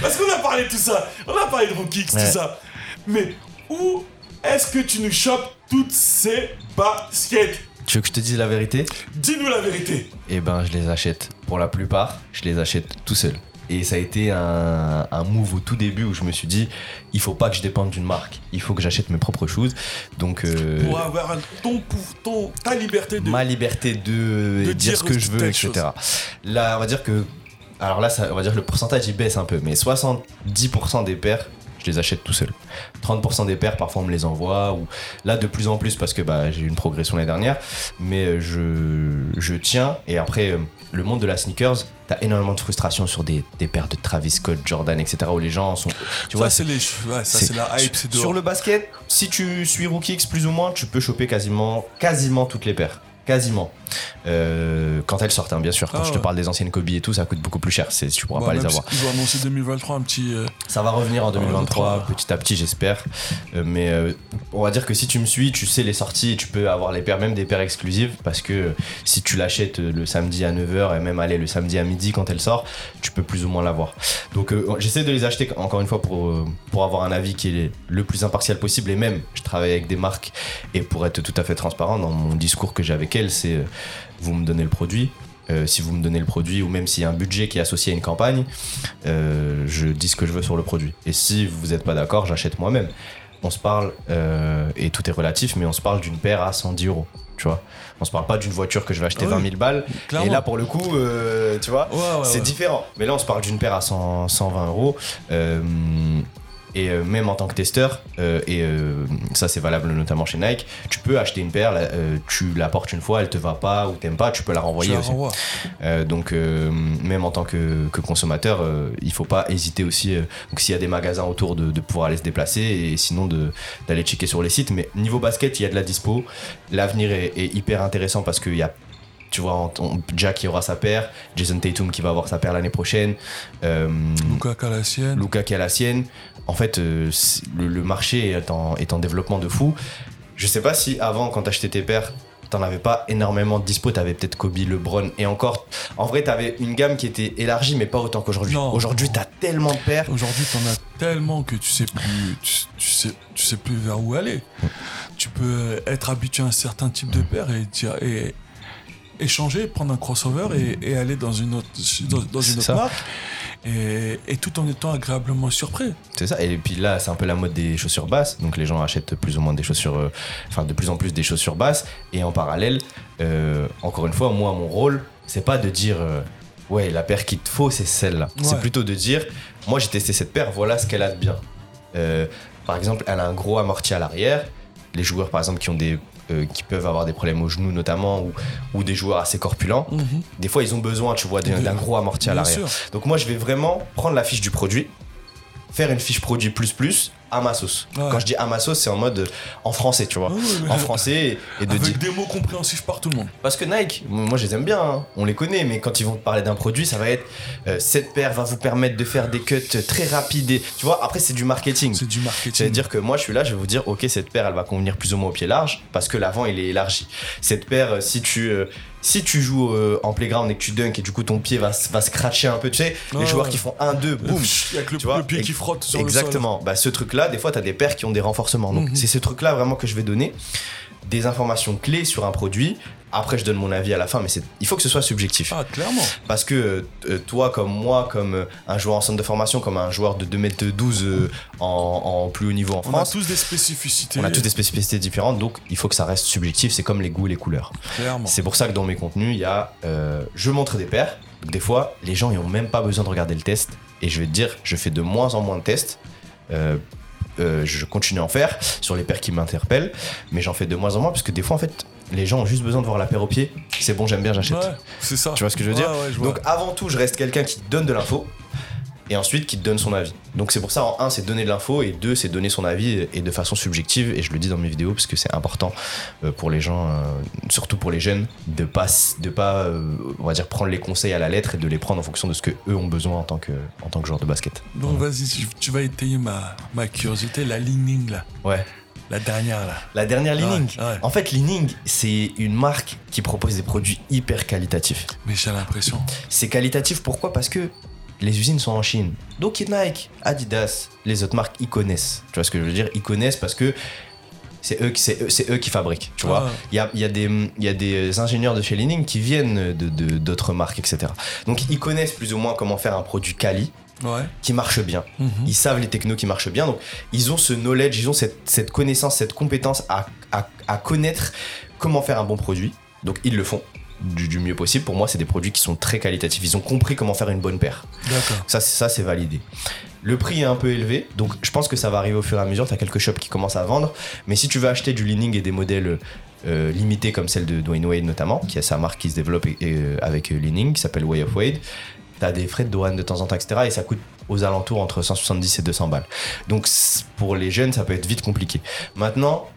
Parce qu'on a parlé de tout ça, on a parlé de Rookix, tout ça. Mais où est-ce que tu nous chopes toutes ces baskets tu veux que je te dise la vérité? Dis-nous la vérité. Eh ben, je les achète. Pour la plupart, je les achète tout seul. Et ça a été un, un move au tout début où je me suis dit, il faut pas que je dépende d'une marque. Il faut que j'achète mes propres choses. Donc, euh, Pour avoir ton, ton, ta liberté de... ma liberté de, de dire, dire ce que je veux, etc. Là, on va dire que. Alors là, ça, on va dire que le pourcentage il baisse un peu, mais 70% des paires, Je les achète tout seul. 30% des paires, parfois on me les envoie. Ou là, de plus en plus, parce que bah, j'ai eu une progression l'année dernière. Mais euh, je, je tiens. Et après, euh, le monde de la sneakers, t'as énormément de frustration sur des, des paires de Travis Scott, Jordan, etc. Où les gens sont. Tu vois, ça, c'est les, ouais, ça, c'est- la hype, sur le basket, si tu suis Rookix plus ou moins, tu peux choper quasiment, quasiment toutes les paires. Quasiment. Euh, quand elles sortent, hein, bien sûr. Quand Ah je te ouais. parle des anciennes Kobe et tout, ça coûte beaucoup plus cher. C'est, tu pourras pas les avoir. si- Ils ont annoncé 2023 un petit. euh, Ça va revenir en 2023, 2023. petit à petit, j'espère. Euh, mais on va dire que si tu me suis, tu sais les sorties et tu peux avoir les paires, même des paires exclusives. Parce que si tu l'achètes le samedi à 9h et même aller le samedi à midi quand elle sort, tu peux plus ou moins l'avoir. Donc j'essaie de les acheter encore une fois pour, pour avoir un avis qui est le plus impartial possible. Et même, je travaille avec des marques et pour être tout à fait transparent dans mon discours que j'ai avec c'est euh, vous me donnez le produit. Euh, si vous me donnez le produit ou même s'il y a un budget qui est associé à une campagne, euh, je dis ce que je veux sur le produit. Et si vous n'êtes pas d'accord, j'achète moi-même. On se parle, euh, et tout est relatif, mais on se parle d'une paire à 110 euros. Tu vois On se parle pas d'une voiture que je vais acheter Ah oui, 20 000 balles. clairement. Et là, pour le coup, tu vois, Ouais, ouais, c'est ouais. différent. Mais là, on se parle d'une paire à 100, 120 euros. Et euh, même en tant que testeur, euh, et euh, ça c'est valable notamment chez Nike, tu peux acheter une paire, tu la portes une fois, elle te va pas ou t'aimes pas, tu peux la renvoyer la aussi. donc même en tant que, que consommateur, il faut pas hésiter aussi. donc s'il y a des magasins autour de, de pouvoir aller se déplacer et sinon d'aller checker sur les sites. Mais niveau basket, il y a de la dispo. L'avenir est, est hyper intéressant parce qu'il y a tu vois, on- Jack qui aura sa paire, Jason Tatum qui va avoir sa paire l'année prochaine, euh, Luca Calassienne. Luca qui a la sienne. En fait, euh, le, le marché est en, est en développement de fou. Je sais pas si avant, quand t'achetais tes paires, t'en avais pas énormément de dispo. T'avais peut-être Kobe, LeBron et encore. En vrai, t'avais une gamme qui était élargie, mais pas autant qu'aujourd'hui. Aujourd'hui, t'as tellement de paires. Aujourd'hui, t'en as tellement que tu sais plus, tu, tu sais, tu sais plus vers où aller. Tu peux être habitué à un certain type de paire et, dire- et échanger, prendre un crossover et, et aller dans une autre, dans, dans une autre marque. Et, et tout en étant agréablement surpris. C'est ça. Et puis là, c'est un peu la mode des chaussures basses. Donc les gens achètent plus ou moins des chaussures, euh, enfin de plus en plus des chaussures basses. Et en parallèle, euh, encore une fois, moi, mon rôle, c'est pas de dire, euh, ouais, la paire qu'il te faut, c'est celle-là. C'est plutôt de dire, moi, j'ai testé cette paire, voilà ce qu'elle a de bien. Par exemple, elle a un gros amorti à l'arrière. Les joueurs, par exemple, qui ont des euh, qui peuvent avoir des problèmes aux genoux notamment ou, ou des joueurs assez corpulents des fois ils ont besoin tu vois d'un gros amorti à l'arrière. donc moi je vais vraiment prendre la fiche du produit, faire une fiche produit plus plus à ma sauce. Ouais. Quand je dis à ma sauce, c'est en mode euh, en français, tu vois. Ouais, ouais, En français et, de Avec dire. des mots compréhensifs par tout le monde. Parce que Nike, moi je les aime bien, hein. on les connaît, mais quand ils vont te parler d'un produit, ça va être euh, cette paire va vous permettre de faire des cuts très rapides. Et, tu vois, après c'est du marketing. C'est du marketing. C'est-à-dire que moi, je suis là, je vais vous dire, ok, cette paire, elle va convenir plus ou moins au pied large, parce que l'avant, il est élargi. Cette paire, euh, si tu, euh, si tu joues euh, en playground et que tu dunk et du coup ton pied va, va scratcher un peu, tu sais, les joueurs ouais. qui font 1-2, boum. Avec le, Tu vois, le pied qui frotte sur Exactement. Bah, ce truc-là, des fois, tu as des paires qui ont des renforcements. Donc, Mhm. c'est ce truc-là vraiment que je vais donner. Des informations clés sur un produit. Après, je donne mon avis à la fin, mais il faut que ce soit subjectif. Ah, clairement. Parce que euh, toi, comme moi, comme euh, un joueur en centre de formation, comme un joueur de 2m12 euh, en, en plus haut niveau en On a France, tous des spécificités. on a tous des spécificités différentes, donc il faut que ça reste subjectif. C'est comme les goûts et les couleurs. Clairement. C'est pour ça que dans mes contenus, il y a. euh, je montre des paires. Donc des fois, les gens, ils ont même pas besoin de regarder le test. Et je vais te dire, je fais de moins en moins de tests. Euh, je continue à en faire sur les paires qui m'interpellent, mais j'en fais de moins en moins parce que des fois, en fait, les gens ont juste besoin de voir la paire au pied. C'est bon, j'aime bien, j'achète. Ouais, c'est ça. Tu vois ce que je veux dire Ouais, je. Donc avant tout, je reste quelqu'un qui te donne de l'info et ensuite qui te donne son avis. Donc c'est pour ça, en un, c'est donner de l'info et deux, c'est donner son avis et de façon subjective. Et je le dis dans mes vidéos parce que c'est important euh, pour les gens, euh, surtout pour les jeunes, de pas, de pas, euh, on va dire, prendre les conseils à la lettre et de les prendre en fonction de ce que eux ont besoin en tant que, en tant que joueur de basket. Donc vas-y, tu, tu vas étayer ma, ma curiosité, la Ligning là, Ouais. La dernière là. La dernière. Ouais, ouais. En fait, Lining, c'est une marque qui propose des produits hyper qualitatifs. Mais j'ai l'impression. C'est qualitatif pourquoi? Parce que les usines sont en Chine. Donc Nike, Adidas, les autres marques, ils connaissent. Tu vois ce que je veux dire? Ils connaissent parce que c'est eux, qui- c'est eux, c'est eux qui fabriquent. Tu vois Ah. Il y a, il y, a des- il y a des ingénieurs de chez Lening qui viennent de- d'autres marques, etc. Donc ils connaissent plus ou moins comment faire un produit quali Ouais. qui marche bien. Mhm. Ils savent les technos qui marchent bien. Donc, ils ont ce knowledge, ils ont cette, cette connaissance, cette compétence à, à- à connaître comment faire un bon produit. Donc, ils le font du, du mieux possible. Pour moi, c'est des produits qui sont très qualitatifs. Ils ont compris comment faire une bonne paire. D'accord. Ça, c'est- ça c'est validé. Le prix est un peu élevé, donc je pense que ça va arriver au fur et à mesure. Tu as quelques shops qui commencent à vendre, mais si tu veux acheter du Leaning et des modèles euh, limités comme celle de Dwayne Wade notamment, qui a sa marque qui se développe et- et, euh, avec euh, Leaning, qui s'appelle Way of Wade, tu as des frais de douane de temps en temps, etc. Et ça coûte aux alentours entre 170 et 200 balles. Donc pour les jeunes, ça peut être vite compliqué. Maintenant,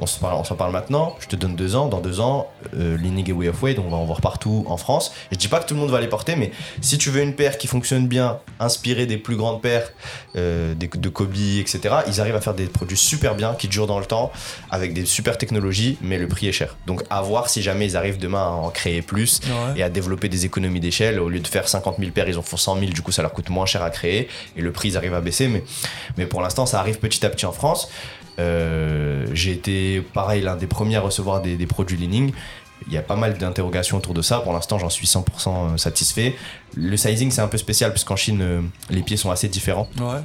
on s'en parle, parle maintenant, je te donne deux ans, dans deux ans, euh, Leaning et Way of Wade, on va en voir partout en France. Je dis pas que tout le monde va les porter, mais si tu veux une paire qui fonctionne bien, inspirée des plus grandes paires, euh, des- de Kobe, etc., ils arrivent à faire des produits super bien, qui durent dans le temps, avec des super technologies, mais le prix est cher. Donc à voir si jamais ils arrivent demain à en créer plus Ouais. et à développer des économies d'échelle. Au lieu de faire 50 000 paires, ils en font 100 000, du coup ça leur coûte moins cher à créer et le prix ils arrivent à baisser. Mais, mais pour l'instant, ça arrive petit à petit en France. Euh, J'ai été pareil l'un des premiers à recevoir des, des produits Leaning. Il y a pas mal d'interrogations autour de ça. Pour l'instant, j'en suis 100% satisfait. Le sizing, c'est un peu spécial parce qu'en Chine, euh, les pieds sont assez différents. Ouais.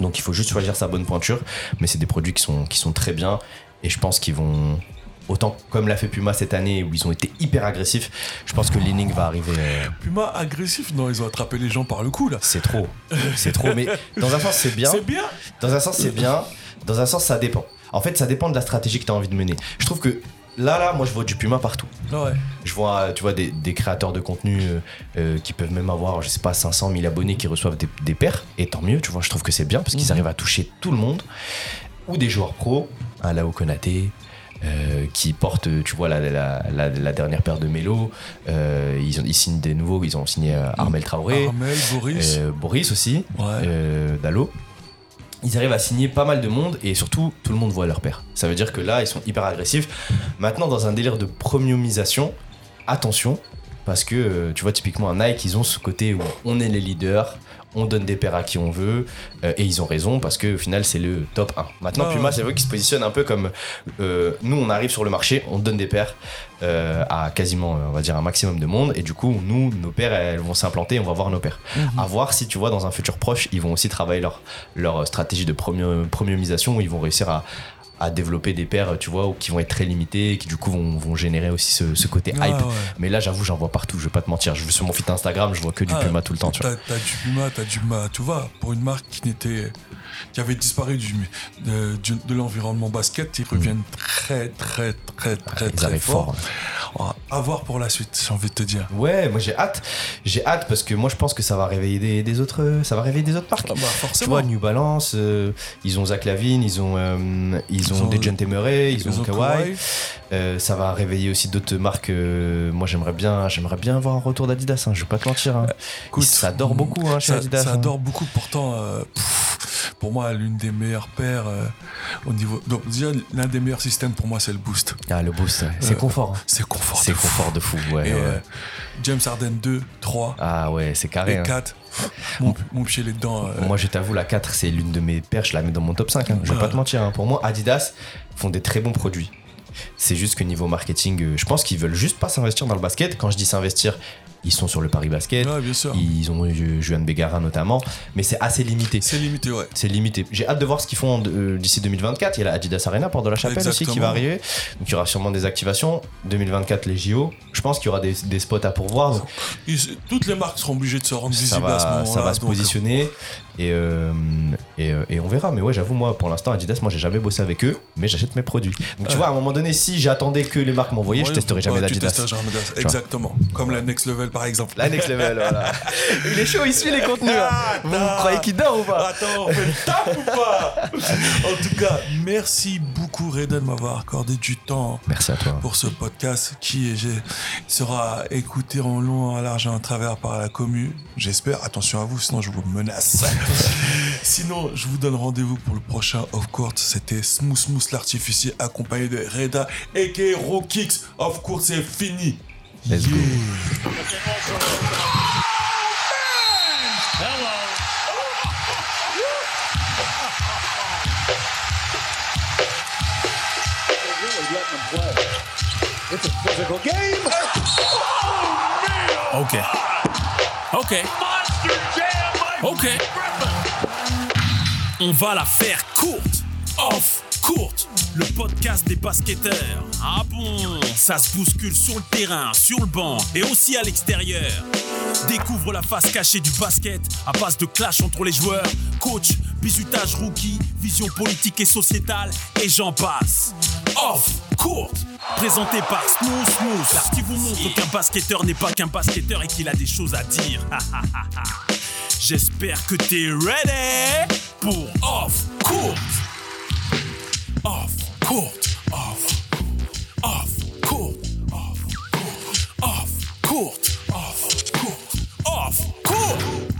Donc il faut juste choisir sa bonne pointure. Mais c'est des produits qui sont, qui sont très bien. Et je pense qu'ils vont. Autant comme l'a fait Puma cette année où ils ont été hyper agressifs, je pense que Leaning va arriver. euh, Puma agressif, non, ils ont attrapé les gens par le cou là. c'est trop. C'est trop. Mais (laughs) dans un sens, c'est bien. C'est bien. Dans un sens, c'est bien. Dans un sens, ça dépend. En fait, ça dépend de la stratégie que tu as envie de mener. Je trouve que là, là, moi, je vois du Puma partout. Ouais. Je vois, tu vois, des, des créateurs de contenu euh, euh, qui peuvent même avoir, je sais pas, 500 000 abonnés qui reçoivent des, des paires. Et tant mieux, tu vois, je trouve que c'est bien parce qu'ils Mhm. arrivent à toucher tout le monde. Ou des joueurs pros, un Lao Konaté, euh, qui portent, tu vois, la, la, la- la dernière paire de Mélo. Euh, ils, ont, ils signent des nouveaux, ils ont signé Armel Traoré, Armel, Boris. euh, Boris aussi, Ouais. Dalo. Ils arrivent à signer pas mal de monde et surtout tout le monde voit leur père. Ça veut dire que là ils sont hyper agressifs. Maintenant dans un délire de premiumisation, attention parce que euh, tu vois typiquement un Nike ils ont ce côté où on est les leaders, on donne des paires à qui on veut euh, et ils ont raison parce que au final c'est le top 1. Maintenant Puma c'est vrai qu'ils se positionnent un peu comme euh, nous on arrive sur le marché, on donne des paires euh, à quasiment on va dire un maximum de monde et du coup nous nos paires elles vont s'implanter, on va voir nos paires. Mhm. À voir si tu vois dans un futur proche, ils vont aussi travailler leur, leur stratégie de premium- premiumisation où ils vont réussir à, à développer des paires, tu vois, ou qui vont être très limitées qui du coup vont, vont générer aussi ce, ce côté Ah, hype. ouais. Mais là, j'avoue, j'en vois partout, je vais pas te mentir. Je sur mon feed Instagram, je vois que du Ah, Puma tout le temps, tu vois. T'as t'as du Puma, t'as du Puma, tu vois, pour une marque qui n'était. Qui avait disparu du, de, l'environnement basket, ils reviennent très, très, très, très, Ils très arrivent fort. fort. À voir pour la suite, j'ai envie de te dire. Ouais, moi j'ai hâte. J'ai hâte parce que moi je pense que ça va réveiller des, des autres, ça va réveiller des autres marques. Ah bah, Tu forcément. vois, New Balance, euh, ils ont Zach Lavine, ils ont, euh, ils ont ont- Murray, ils, Ils ont ont Kawhi. Euh, ça va réveiller aussi d'autres marques. euh, moi, j'aimerais bien, j'aimerais bien avoir un retour d'Adidas. Hein, je vais pas te mentir. hein. Écoute, ça dort beaucoup hein, chez ça, Adidas. ça hein. dort beaucoup, pourtant, euh, pff, pour moi, l'une des meilleures paires au niveau. Donc, déjà, l'un des meilleurs systèmes pour moi, c'est le boost. Ah, le boost, ouais. c'est confort. hein. C'est confort. C'est confort de fou. Ouais, Et ouais. James Harden 2, 3 Ah ouais, c'est carré. et hein. 4. Mon, mon pied là-dedans. euh, Moi, je t'avoue, la 4, c'est l'une de mes paires. Je la mets dans mon top 5. hein. Je vais pas te mentir. hein. Pour moi, Adidas font des très bons produits. C'est juste que niveau marketing, euh, je pense qu'ils veulent juste pas s'investir dans le basket. Quand je dis s'investir, ils sont sur le Paris Basket. ouais, bien sûr. Ils ont eu Juan Bégarin notamment. Mais c'est assez limité. C'est limité, ouais. C'est limité. J'ai hâte de voir ce qu'ils font euh, d'ici 2024. Il y a la Adidas Arena, Porte de la Chapelle aussi qui va arriver. Donc il y aura sûrement des activations. 2024, les JO. Je pense qu'il y aura des, des spots à pourvoir. Toutes les marques seront obligées de se rendre visibles à ce moment-là. ça va se positionner. Et, euh, et, euh, et on verra. Mais ouais, j'avoue, moi, pour l'instant, Adidas, moi, j'ai jamais bossé avec eux, mais j'achète mes produits. Donc tu vois, à un moment donné, si j'attendais que les marques m'envoyaient, je ouais, testerai jamais ouais, d'Adidas. Exactement. Comme la Next Level, par exemple. La next level, voilà. (laughs) Il est chaud, il suit les contenus. hein. Vous, vous croyez qu'il dort ou pas Attends, on fait le taf ou pas (laughs) En tout cas, merci beaucoup, Reda, de m'avoir accordé du temps Merci à toi. pour ce podcast qui sera écouté en long, en large et en travers par la commu. J'espère. Attention à vous, sinon je vous menace. (laughs) sinon, je vous donne rendez-vous pour le prochain Off Court. C'était Smooth Smooth l'artificier accompagné de Reda et Kicks. Off Court, c'est fini. Let's go. Ok. Ok. Ok. On va la faire courte. Off courte. Le podcast des basketteurs. Ah bon? Ça se bouscule sur le terrain, sur le banc et aussi à l'extérieur. Découvre la face cachée du basket à base de clash entre les joueurs, coach, bisutage rookie, vision politique et sociétale, et j'en passe. Off, court, présenté par Smooth Smooth, qui vous montre qu'un basketteur n'est pas qu'un basketteur et qu'il a des choses à dire. J'espère que t'es ready pour Off Court. Off Court, Off, Off Court, Off Court, Off Court, Off Court, Off Court.